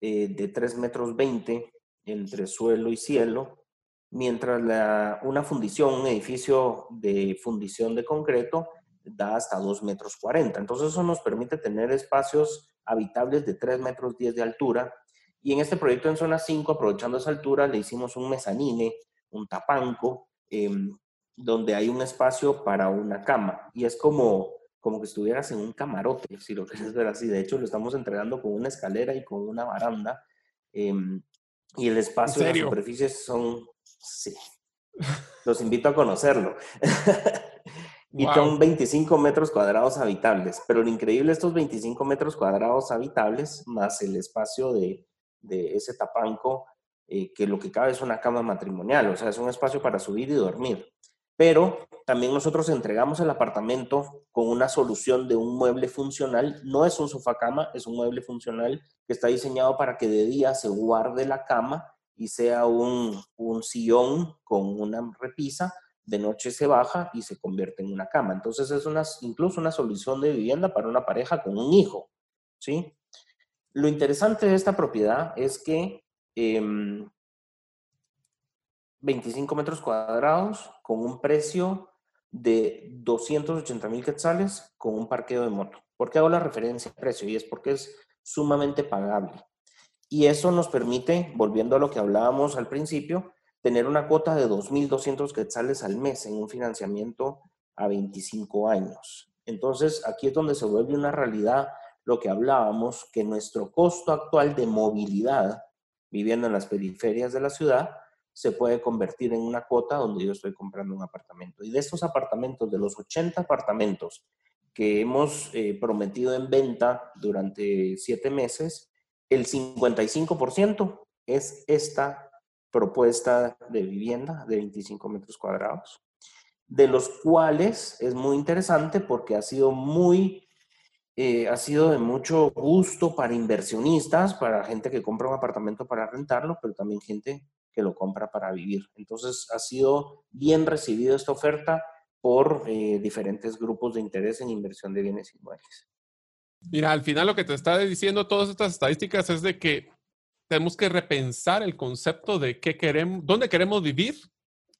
eh, de 3 metros 20 entre suelo y cielo, mientras la, una fundición, un edificio de fundición de concreto, da hasta 2 metros 40. Entonces eso nos permite tener espacios habitables de 3 metros 10 de altura. Y en este proyecto en zona 5, aprovechando esa altura, le hicimos un mezanine, un tapanco, em, donde hay un espacio para una cama. Y es como, como que estuvieras en un camarote, si lo quieres ver así. De hecho, lo estamos entregando con una escalera y con una baranda. Em, y el espacio y las superficies son... Sí. Los invito a conocerlo. Y son 25 metros cuadrados habitables. Pero lo increíble, estos 25 metros cuadrados habitables, más el espacio de, de ese tapanco, eh, que lo que cabe es una cama matrimonial, o sea, es un espacio para subir y dormir. Pero también nosotros entregamos el apartamento con una solución de un mueble funcional. No es un sofá cama, es un mueble funcional que está diseñado para que de día se guarde la cama y sea un, un sillón con una repisa de noche se baja y se convierte en una cama. Entonces es una, incluso una solución de vivienda para una pareja con un hijo. ¿sí? Lo interesante de esta propiedad es que 25 em, metros cuadrados con un precio de 280 mil quetzales con un parqueo de moto. ¿Por qué hago la referencia al precio? Y es porque es sumamente pagable. Y eso nos permite, volviendo a lo que hablábamos al principio, tener una cuota de 2.200 quetzales al mes en un financiamiento a 25 años. Entonces, aquí es donde se vuelve una realidad lo que hablábamos, que nuestro costo actual de movilidad, viviendo en las periferias de la ciudad, se puede convertir en una cuota donde yo estoy comprando un apartamento. Y de estos apartamentos, de los 80 apartamentos que hemos eh, prometido en venta durante siete meses, el 55% es esta propuesta de vivienda de 25 metros cuadrados, de los cuales es muy interesante porque ha sido muy, eh, ha sido de mucho gusto para inversionistas, para gente que compra un apartamento para rentarlo, pero también gente que lo compra para vivir. Entonces ha sido bien recibido esta oferta por eh, diferentes grupos de interés en inversión de bienes inmuebles. Mira, al final lo que te está diciendo todas estas estadísticas es de que tenemos que repensar el concepto de qué queremos, dónde queremos vivir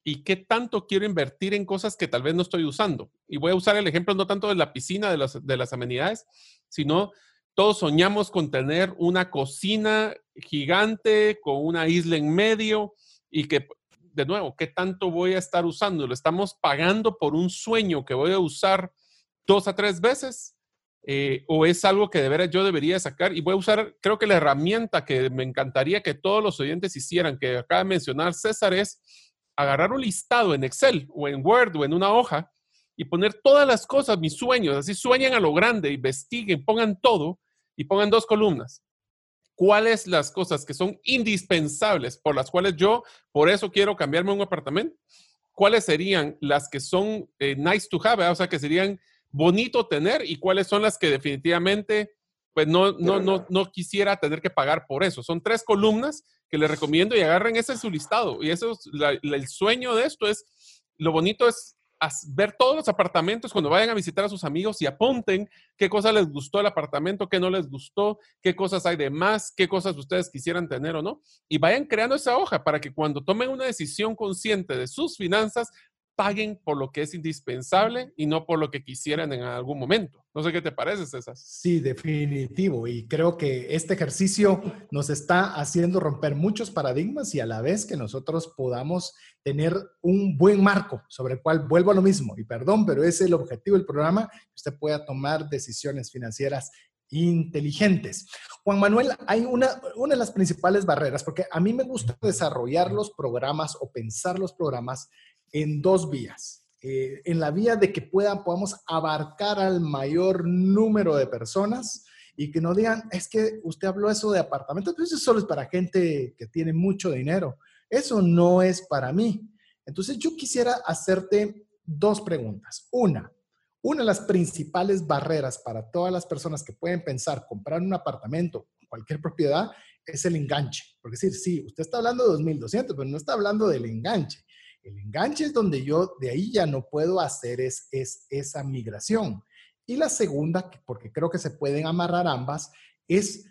y qué tanto quiero invertir en cosas que tal vez no estoy usando. Y voy a usar el ejemplo no tanto de la piscina, de, de las amenidades, sino todos soñamos con tener una cocina gigante con una isla en medio y que, de nuevo, ¿qué tanto voy a estar usando? ¿Lo estamos pagando por un sueño que voy a usar dos a tres veces? Eh, o es algo que de veras yo debería sacar y voy a usar, creo que la herramienta que me encantaría que todos los oyentes hicieran, que acaba de mencionar César, es agarrar un listado en Excel o en Word o en una hoja y poner todas las cosas, mis sueños, así sueñen a lo grande, investiguen, pongan todo y pongan dos columnas. ¿Cuáles las cosas que son indispensables por las cuales yo, por eso quiero cambiarme un apartamento? ¿Cuáles serían las que son eh, nice to have? O sea, que serían bonito tener y cuáles son las que definitivamente pues no, no, no, no quisiera tener que pagar por eso. Son tres columnas que les recomiendo y agarren ese su listado. Y eso es el sueño de esto es, lo bonito es ver todos los apartamentos cuando vayan a visitar a sus amigos y apunten qué cosas les gustó el apartamento, qué no les gustó, qué cosas hay de más, qué cosas ustedes quisieran tener o no. Y vayan creando esa hoja para que cuando tomen una decisión consciente de sus finanzas, paguen por lo que es indispensable y no por lo que quisieran en algún momento. No sé qué te parece, César. Sí, definitivo. Y creo que este ejercicio nos está haciendo romper muchos paradigmas y a la vez que nosotros podamos tener un buen marco sobre el cual vuelvo a lo mismo. Y perdón, pero es el objetivo del programa, que usted pueda tomar decisiones financieras inteligentes. Juan Manuel, hay una, una de las principales barreras, porque a mí me gusta desarrollar los programas o pensar los programas en dos vías. Eh, en la vía de que puedan, podamos abarcar al mayor número de personas y que no digan, es que usted habló eso de apartamentos, pero eso solo es para gente que tiene mucho dinero. Eso no es para mí. Entonces yo quisiera hacerte dos preguntas. Una, una de las principales barreras para todas las personas que pueden pensar comprar un apartamento, cualquier propiedad, es el enganche. Porque decir, sí, usted está hablando de 2.200, pero no está hablando del enganche. El enganche es donde yo de ahí ya no puedo hacer es, es esa migración. Y la segunda, porque creo que se pueden amarrar ambas, es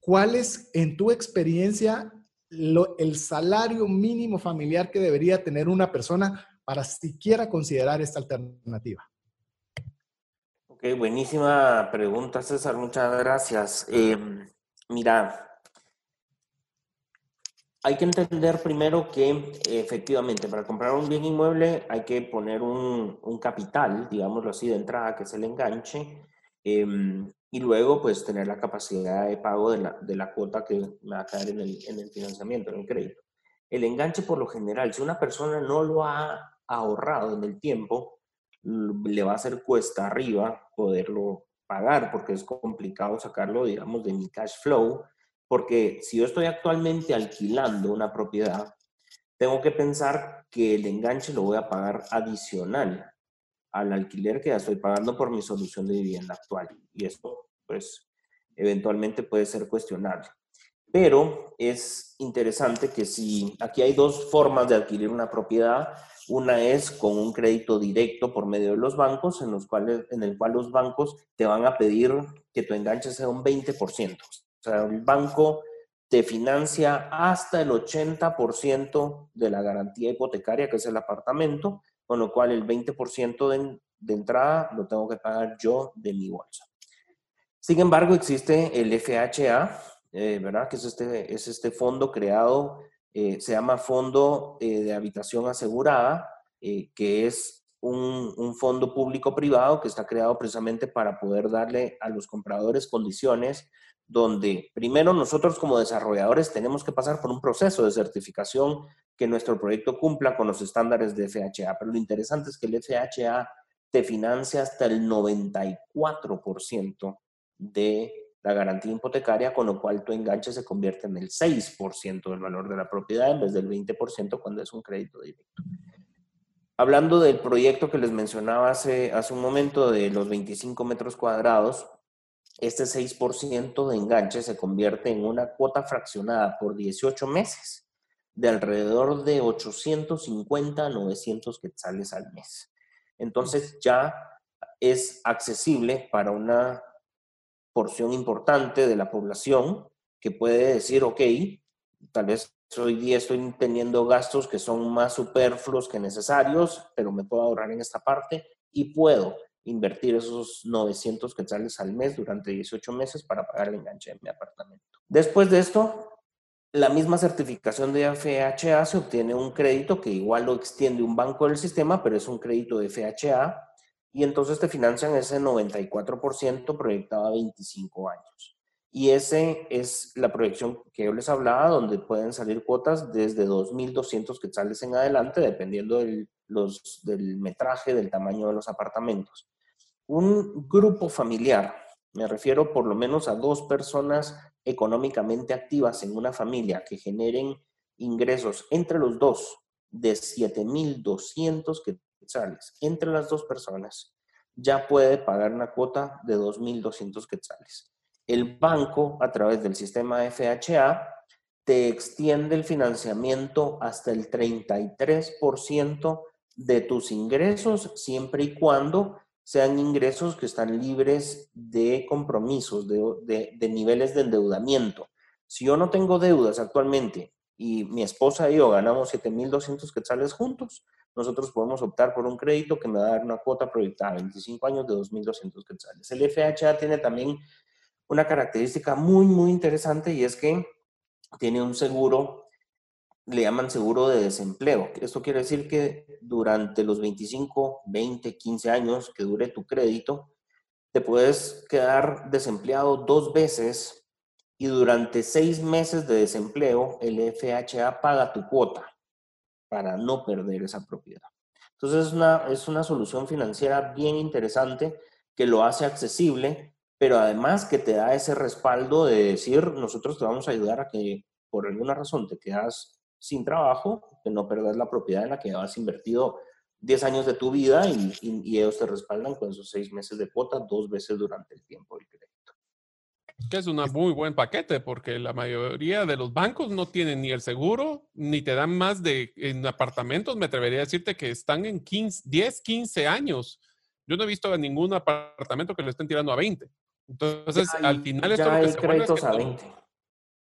cuál es en tu experiencia el salario mínimo familiar que debería tener una persona para siquiera considerar esta alternativa. Ok, buenísima pregunta, César. Muchas gracias. Em, mira, hay que entender primero que efectivamente para comprar un bien inmueble hay que poner un, capital, digámoslo así, de entrada, que es el enganche, em, y luego pues tener la capacidad de pago de la, de la cuota que me va a caer en el, en el financiamiento, en el crédito. El enganche por lo general, si una persona no lo ha ahorrado en el tiempo, le va a hacer cuesta arriba poderlo pagar porque es complicado sacarlo, digamos, de mi cash flow porque si yo estoy actualmente alquilando una propiedad, tengo que pensar que el enganche lo voy a pagar adicional al alquiler que ya estoy pagando por mi solución de vivienda actual. Y esto, pues, eventualmente puede ser cuestionable. Pero es interesante que si aquí hay dos formas de adquirir una propiedad, una es con un crédito directo por medio de los bancos, en, los cuales, en el cual los bancos te van a pedir que tu enganche sea un 20%. O sea, el banco te financia hasta el 80% de la garantía hipotecaria, que es el apartamento, con lo cual el 20% de, de entrada lo tengo que pagar yo de mi bolsa. Sin embargo, existe el FHA, eh, ¿verdad? Que es este, es este fondo creado, eh, se llama Fondo eh, de Habitación Asegurada, que es un, un fondo público-privado que está creado precisamente para poder darle a los compradores condiciones donde primero nosotros como desarrolladores tenemos que pasar por un proceso de certificación que nuestro proyecto cumpla con los estándares de FHA. Pero lo interesante es que el FHA te financia hasta el 94% de la garantía hipotecaria, con lo cual tu enganche se convierte en el 6% del valor de la propiedad en vez del 20% cuando es un crédito directo. Hablando del proyecto que les mencionaba hace, hace un momento de los 25 metros cuadrados, este 6% de enganche se convierte en una cuota fraccionada por 18 meses de alrededor de 850 a 900 quetzales al mes. Entonces ya es accesible para una porción importante de la población que puede decir, ok, tal vez hoy día estoy teniendo gastos que son más superfluos que necesarios, pero me puedo ahorrar en esta parte y puedo invertir esos 900 quetzales al mes durante 18 meses para pagar el enganche de mi apartamento. Después de esto, la misma certificación de FHA se obtiene un crédito que igual lo extiende un banco del sistema, pero es un crédito de FHA y entonces te financian ese 94% proyectado a 25 años. Y ese es la proyección que yo les hablaba, donde pueden salir cuotas desde 2.200 quetzales en adelante, dependiendo del, del metraje, del tamaño de los apartamentos. Un grupo familiar, me refiero por lo menos a dos personas económicamente activas en una familia que generen ingresos entre los dos de 7.200 quetzales, entre las dos personas, ya puede pagar una cuota de 2.200 quetzales. El banco, a través del sistema FHA, te extiende el financiamiento hasta el 33% de tus ingresos, siempre y cuando sean ingresos que están libres de compromisos, de, niveles de endeudamiento. Si yo no tengo deudas actualmente y mi esposa y yo ganamos 7.200 quetzales juntos, nosotros podemos optar por un crédito que me va una cuota proyectada a 25 años de 2.200 quetzales. El FHA tiene también una característica muy, muy interesante y es que tiene un seguro, le llaman seguro de desempleo. Esto quiere decir que durante los 25, 20, 15 años que dure tu crédito, te puedes quedar desempleado dos veces y durante seis meses de desempleo el FHA paga tu cuota para no perder esa propiedad. Entonces es una, es una solución financiera bien interesante que lo hace accesible, pero además que te da ese respaldo de decir, nosotros te vamos a ayudar a que por alguna razón te quedas sin trabajo, que no perdas la propiedad en la que has invertido 10 años de tu vida y, y, ellos te respaldan con esos seis meses de cuota dos veces durante el tiempo del crédito. Que es un muy buen paquete porque la mayoría de los bancos no tienen ni el seguro ni te dan más de en apartamentos. Me atrevería a decirte que están en 15, 10, 15 años. Yo no he visto ningún apartamento que lo estén tirando a 20. Entonces, al final esto lo que se créditos a 20.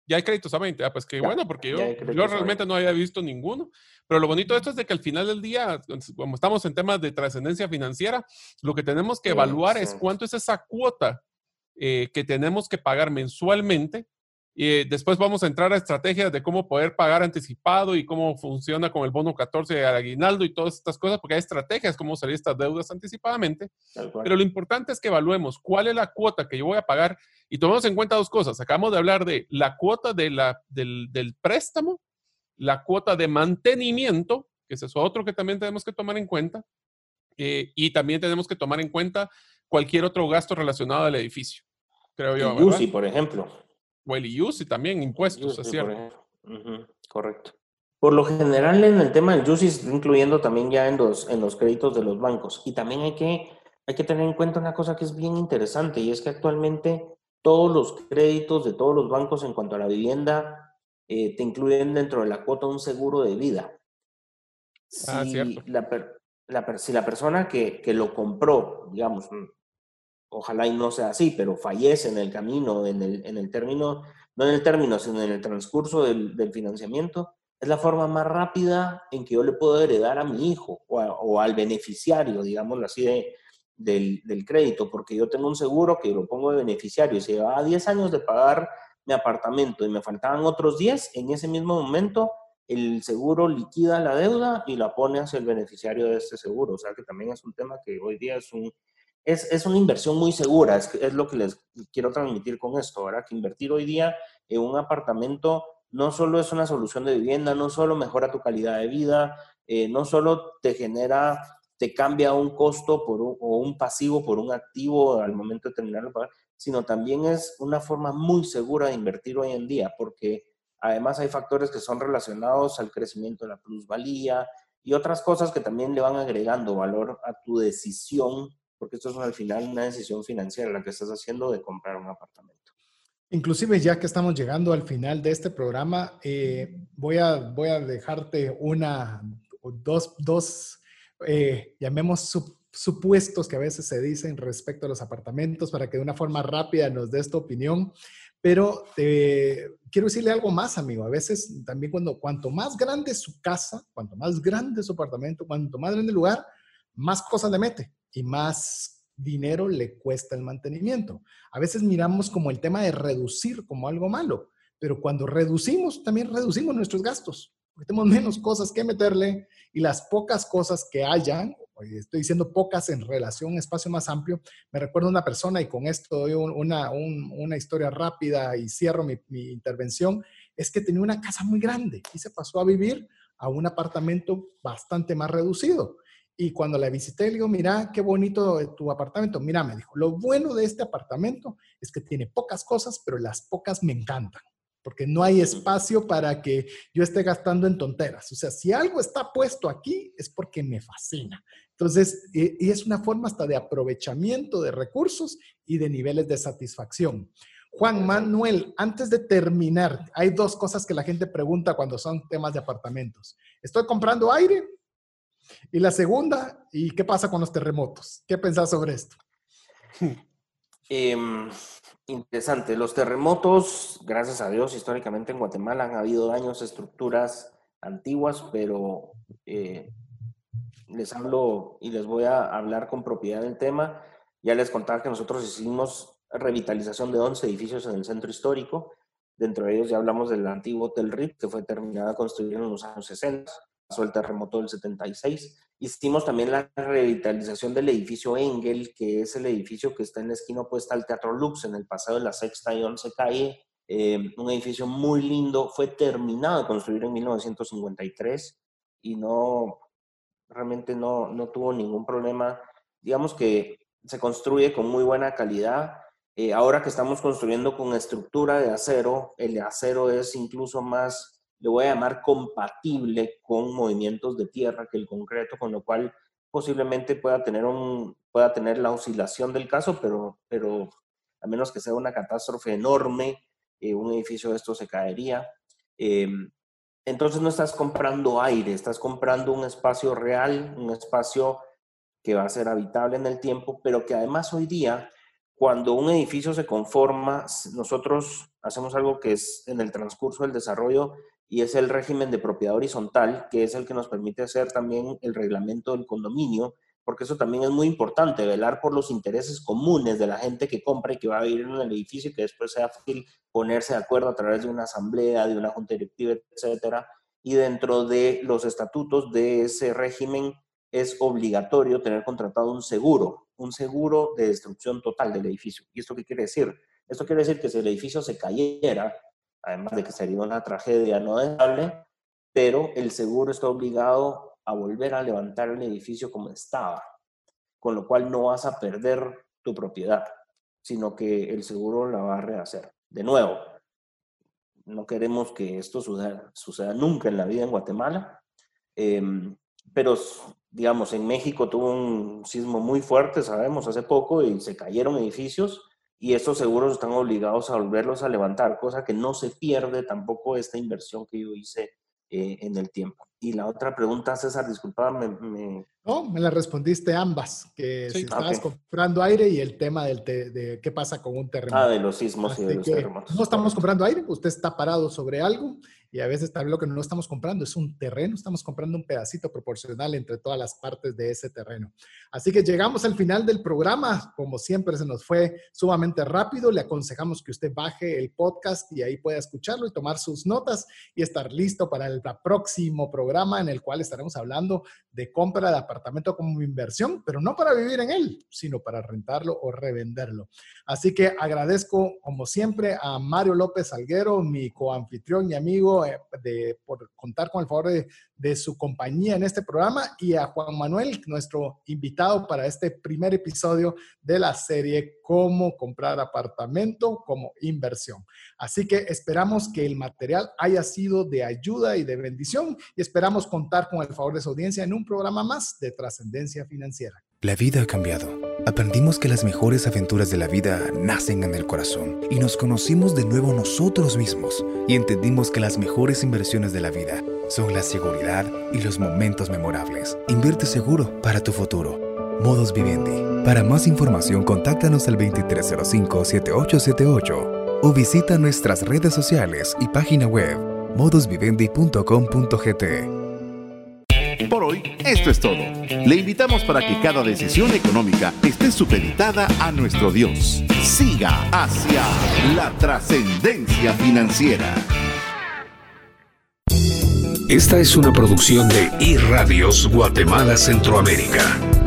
Ya hay créditos a 20. Ah, pues qué bueno, porque yo, yo realmente no había visto ninguno. Pero lo bonito de esto es de que al final del día, como estamos en temas de trascendencia financiera, lo que tenemos que evaluar es cuánto es esa cuota eh, que tenemos que pagar mensualmente. Y después vamos a entrar a estrategias de cómo poder pagar anticipado y cómo funciona con el bono 14 de aguinaldo y todas estas cosas, porque hay estrategias cómo salir estas deudas anticipadamente. Pero lo importante es que evaluemos cuál es la cuota que yo voy a pagar y tomemos en cuenta dos cosas. Acabamos de hablar de la cuota de la, del, del préstamo, la cuota de mantenimiento, que es eso otro que también tenemos que tomar en cuenta, eh, y también tenemos que tomar en cuenta cualquier otro gasto relacionado al edificio, creo yo. UCI, por ejemplo. O el UCI también, impuestos, es cierto. Correcto. Por lo general, en el tema del UCI, incluyendo también ya en los, en los créditos de los bancos. Y también hay que, hay que tener en cuenta una cosa que es bien interesante, y es que actualmente todos los créditos de todos los bancos en cuanto a la vivienda eh, te incluyen dentro de la cuota un seguro de vida. ah, cierto. La, si la persona que, que, lo compró, digamos, ojalá y no sea así, pero fallece en el camino, en el, en el término, no en el término, sino en el transcurso del, del, financiamiento, es la forma más rápida en que yo le puedo heredar a mi hijo o, o al beneficiario, digámoslo así, de, del, del, crédito, porque yo tengo un seguro que lo pongo de beneficiario y se llevaba 10 años de pagar mi apartamento y me faltaban otros 10, en ese mismo momento el seguro liquida la deuda y la pone hacia el beneficiario de este seguro. O sea que también es un tema que hoy día es un, es, es, una inversión muy segura, es, lo que les quiero transmitir con esto, ¿verdad? Que invertir hoy día en un apartamento no solo es una solución de vivienda, no solo mejora tu calidad de vida, eh, no solo te genera, te cambia un costo por un, o un pasivo por un activo al momento de terminar de pagar, sino también es una forma muy segura de invertir hoy en día, porque además hay factores que son relacionados al crecimiento de la plusvalía y otras cosas que también le van agregando valor a tu decisión porque esto es al final una decisión financiera la que estás haciendo de comprar un apartamento. Inclusive ya que estamos llegando al final de este programa, eh, voy, a, voy a dejarte una, dos, dos eh, llamemos supuestos que a veces se dicen respecto a los apartamentos para que de una forma rápida nos des tu opinión. Pero eh, quiero decirle algo más, amigo. A veces también cuando cuanto más grande es su casa, cuanto más grande su apartamento, cuanto más grande el lugar, más cosas le mete y más dinero le cuesta el mantenimiento. A veces miramos como el tema de reducir como algo malo, pero cuando reducimos, también reducimos nuestros gastos, porque tenemos menos cosas que meterle y las pocas cosas que hayan, estoy diciendo pocas en relación a un espacio más amplio, me recuerdo una persona y con esto doy una, una historia rápida y cierro mi, mi intervención, es que tenía una casa muy grande y se pasó a vivir a un apartamento bastante más reducido. Y cuando la visité, le digo, mira, qué bonito tu apartamento. Mira, me dijo, lo bueno de este apartamento es que tiene pocas cosas, pero las pocas me encantan, porque no hay espacio para que yo esté gastando en tonteras. O sea, si algo está puesto aquí, es porque me fascina. Entonces, y, es una forma hasta de aprovechamiento de recursos y de niveles de satisfacción. Juan Manuel, antes de terminar, hay dos cosas que la gente pregunta cuando son temas de apartamentos. ¿Estoy comprando aire y la segunda, ¿y qué pasa con los terremotos? ¿Qué pensás sobre esto? Em, interesante. Los terremotos, gracias a Dios, históricamente en Guatemala han habido daños a estructuras antiguas, pero eh, les hablo y les voy a hablar con propiedad del tema. Ya les contaba que nosotros hicimos revitalización de 11 edificios en el centro histórico. Dentro de ellos ya hablamos del antiguo Hotel RIP, que fue terminado a construir en los años 60, pasó el terremoto del 76. Hicimos también la revitalización del edificio Engel, que es el edificio que está en la esquina opuesta al Teatro Lux, en el pasado de la Sexta y Once Calle. Eh, un edificio muy lindo, fue terminado de construir en 1953 y no, realmente no, no tuvo ningún problema. Digamos que se construye con muy buena calidad. Eh, ahora que estamos construyendo con estructura de acero, el acero es incluso más, le voy a llamar compatible con movimientos de tierra que el concreto, con lo cual posiblemente pueda tener, un, pueda tener la oscilación del caso, pero, pero a menos que sea una catástrofe enorme, eh, un edificio de esto se caería. Em, entonces no estás comprando aire, estás comprando un espacio real, un espacio que va a ser habitable en el tiempo, pero que además hoy día, cuando un edificio se conforma, nosotros hacemos algo que es en el transcurso del desarrollo y es el régimen de propiedad horizontal, que es el que nos permite hacer también el reglamento del condominio, porque eso también es muy importante, velar por los intereses comunes de la gente que compra y que va a vivir en el edificio que después sea fácil ponerse de acuerdo a través de una asamblea, de una junta directiva, etcétera. Y dentro de los estatutos de ese régimen es obligatorio tener contratado un seguro, un seguro de destrucción total del edificio. ¿Y esto qué quiere decir? Esto quiere decir que si el edificio se cayera, además de que sería una tragedia no deseable, pero el seguro está obligado a volver a levantar el edificio como estaba, con lo cual no vas a perder tu propiedad, sino que el seguro la va a rehacer. De nuevo, no queremos que esto suceda, suceda nunca en la vida en Guatemala, em, pero digamos, en México tuvo un sismo muy fuerte, sabemos, hace poco, y se cayeron edificios, y estos seguros están obligados a volverlos a levantar, cosa que no se pierde tampoco esta inversión que yo hice eh, en el tiempo. Y la otra pregunta, César, disculpa, me, No, me la respondiste ambas, que si estabas comprando aire y el tema del de qué pasa con un terremoto. Ah, de los sismos y de los terremotos. No estamos comprando aire, usted está parado sobre algo y a veces tal vez lo que no estamos comprando es un terreno, estamos comprando un pedacito proporcional entre todas las partes de ese terreno. Así que llegamos al final del programa, como siempre se nos fue sumamente rápido, le aconsejamos que usted baje el podcast y ahí pueda escucharlo y tomar sus notas y estar listo para el próximo programa en el cual estaremos hablando de compra de apartamento como inversión, pero no para vivir en él, sino para rentarlo o revenderlo. Así que agradezco como siempre a Mario López Alguero, mi coanfitrión y amigo eh, de, por contar con el favor de, de, su compañía en este programa y a Juan Manuel, nuestro invitado para este primer episodio de la serie Cómo comprar apartamento como inversión. Así que esperamos que el material haya sido de ayuda y de bendición y esperamos contar con el favor de su audiencia en un programa más de trascendencia financiera. La vida ha cambiado. Aprendimos que las mejores aventuras de la vida nacen en el corazón y nos conocimos de nuevo nosotros mismos y entendimos que las mejores inversiones de la vida son la seguridad y los momentos memorables. Invierte seguro para tu futuro. Modos Vivendi. Para más información, contáctanos al 2305-7878 o visita nuestras redes sociales y página web modosvivendi.com.gt. Por hoy, esto es todo. Le invitamos para que cada decisión económica esté supeditada a nuestro Dios. Siga hacia la trascendencia financiera. Esta es una producción de iRadios Guatemala Centroamérica.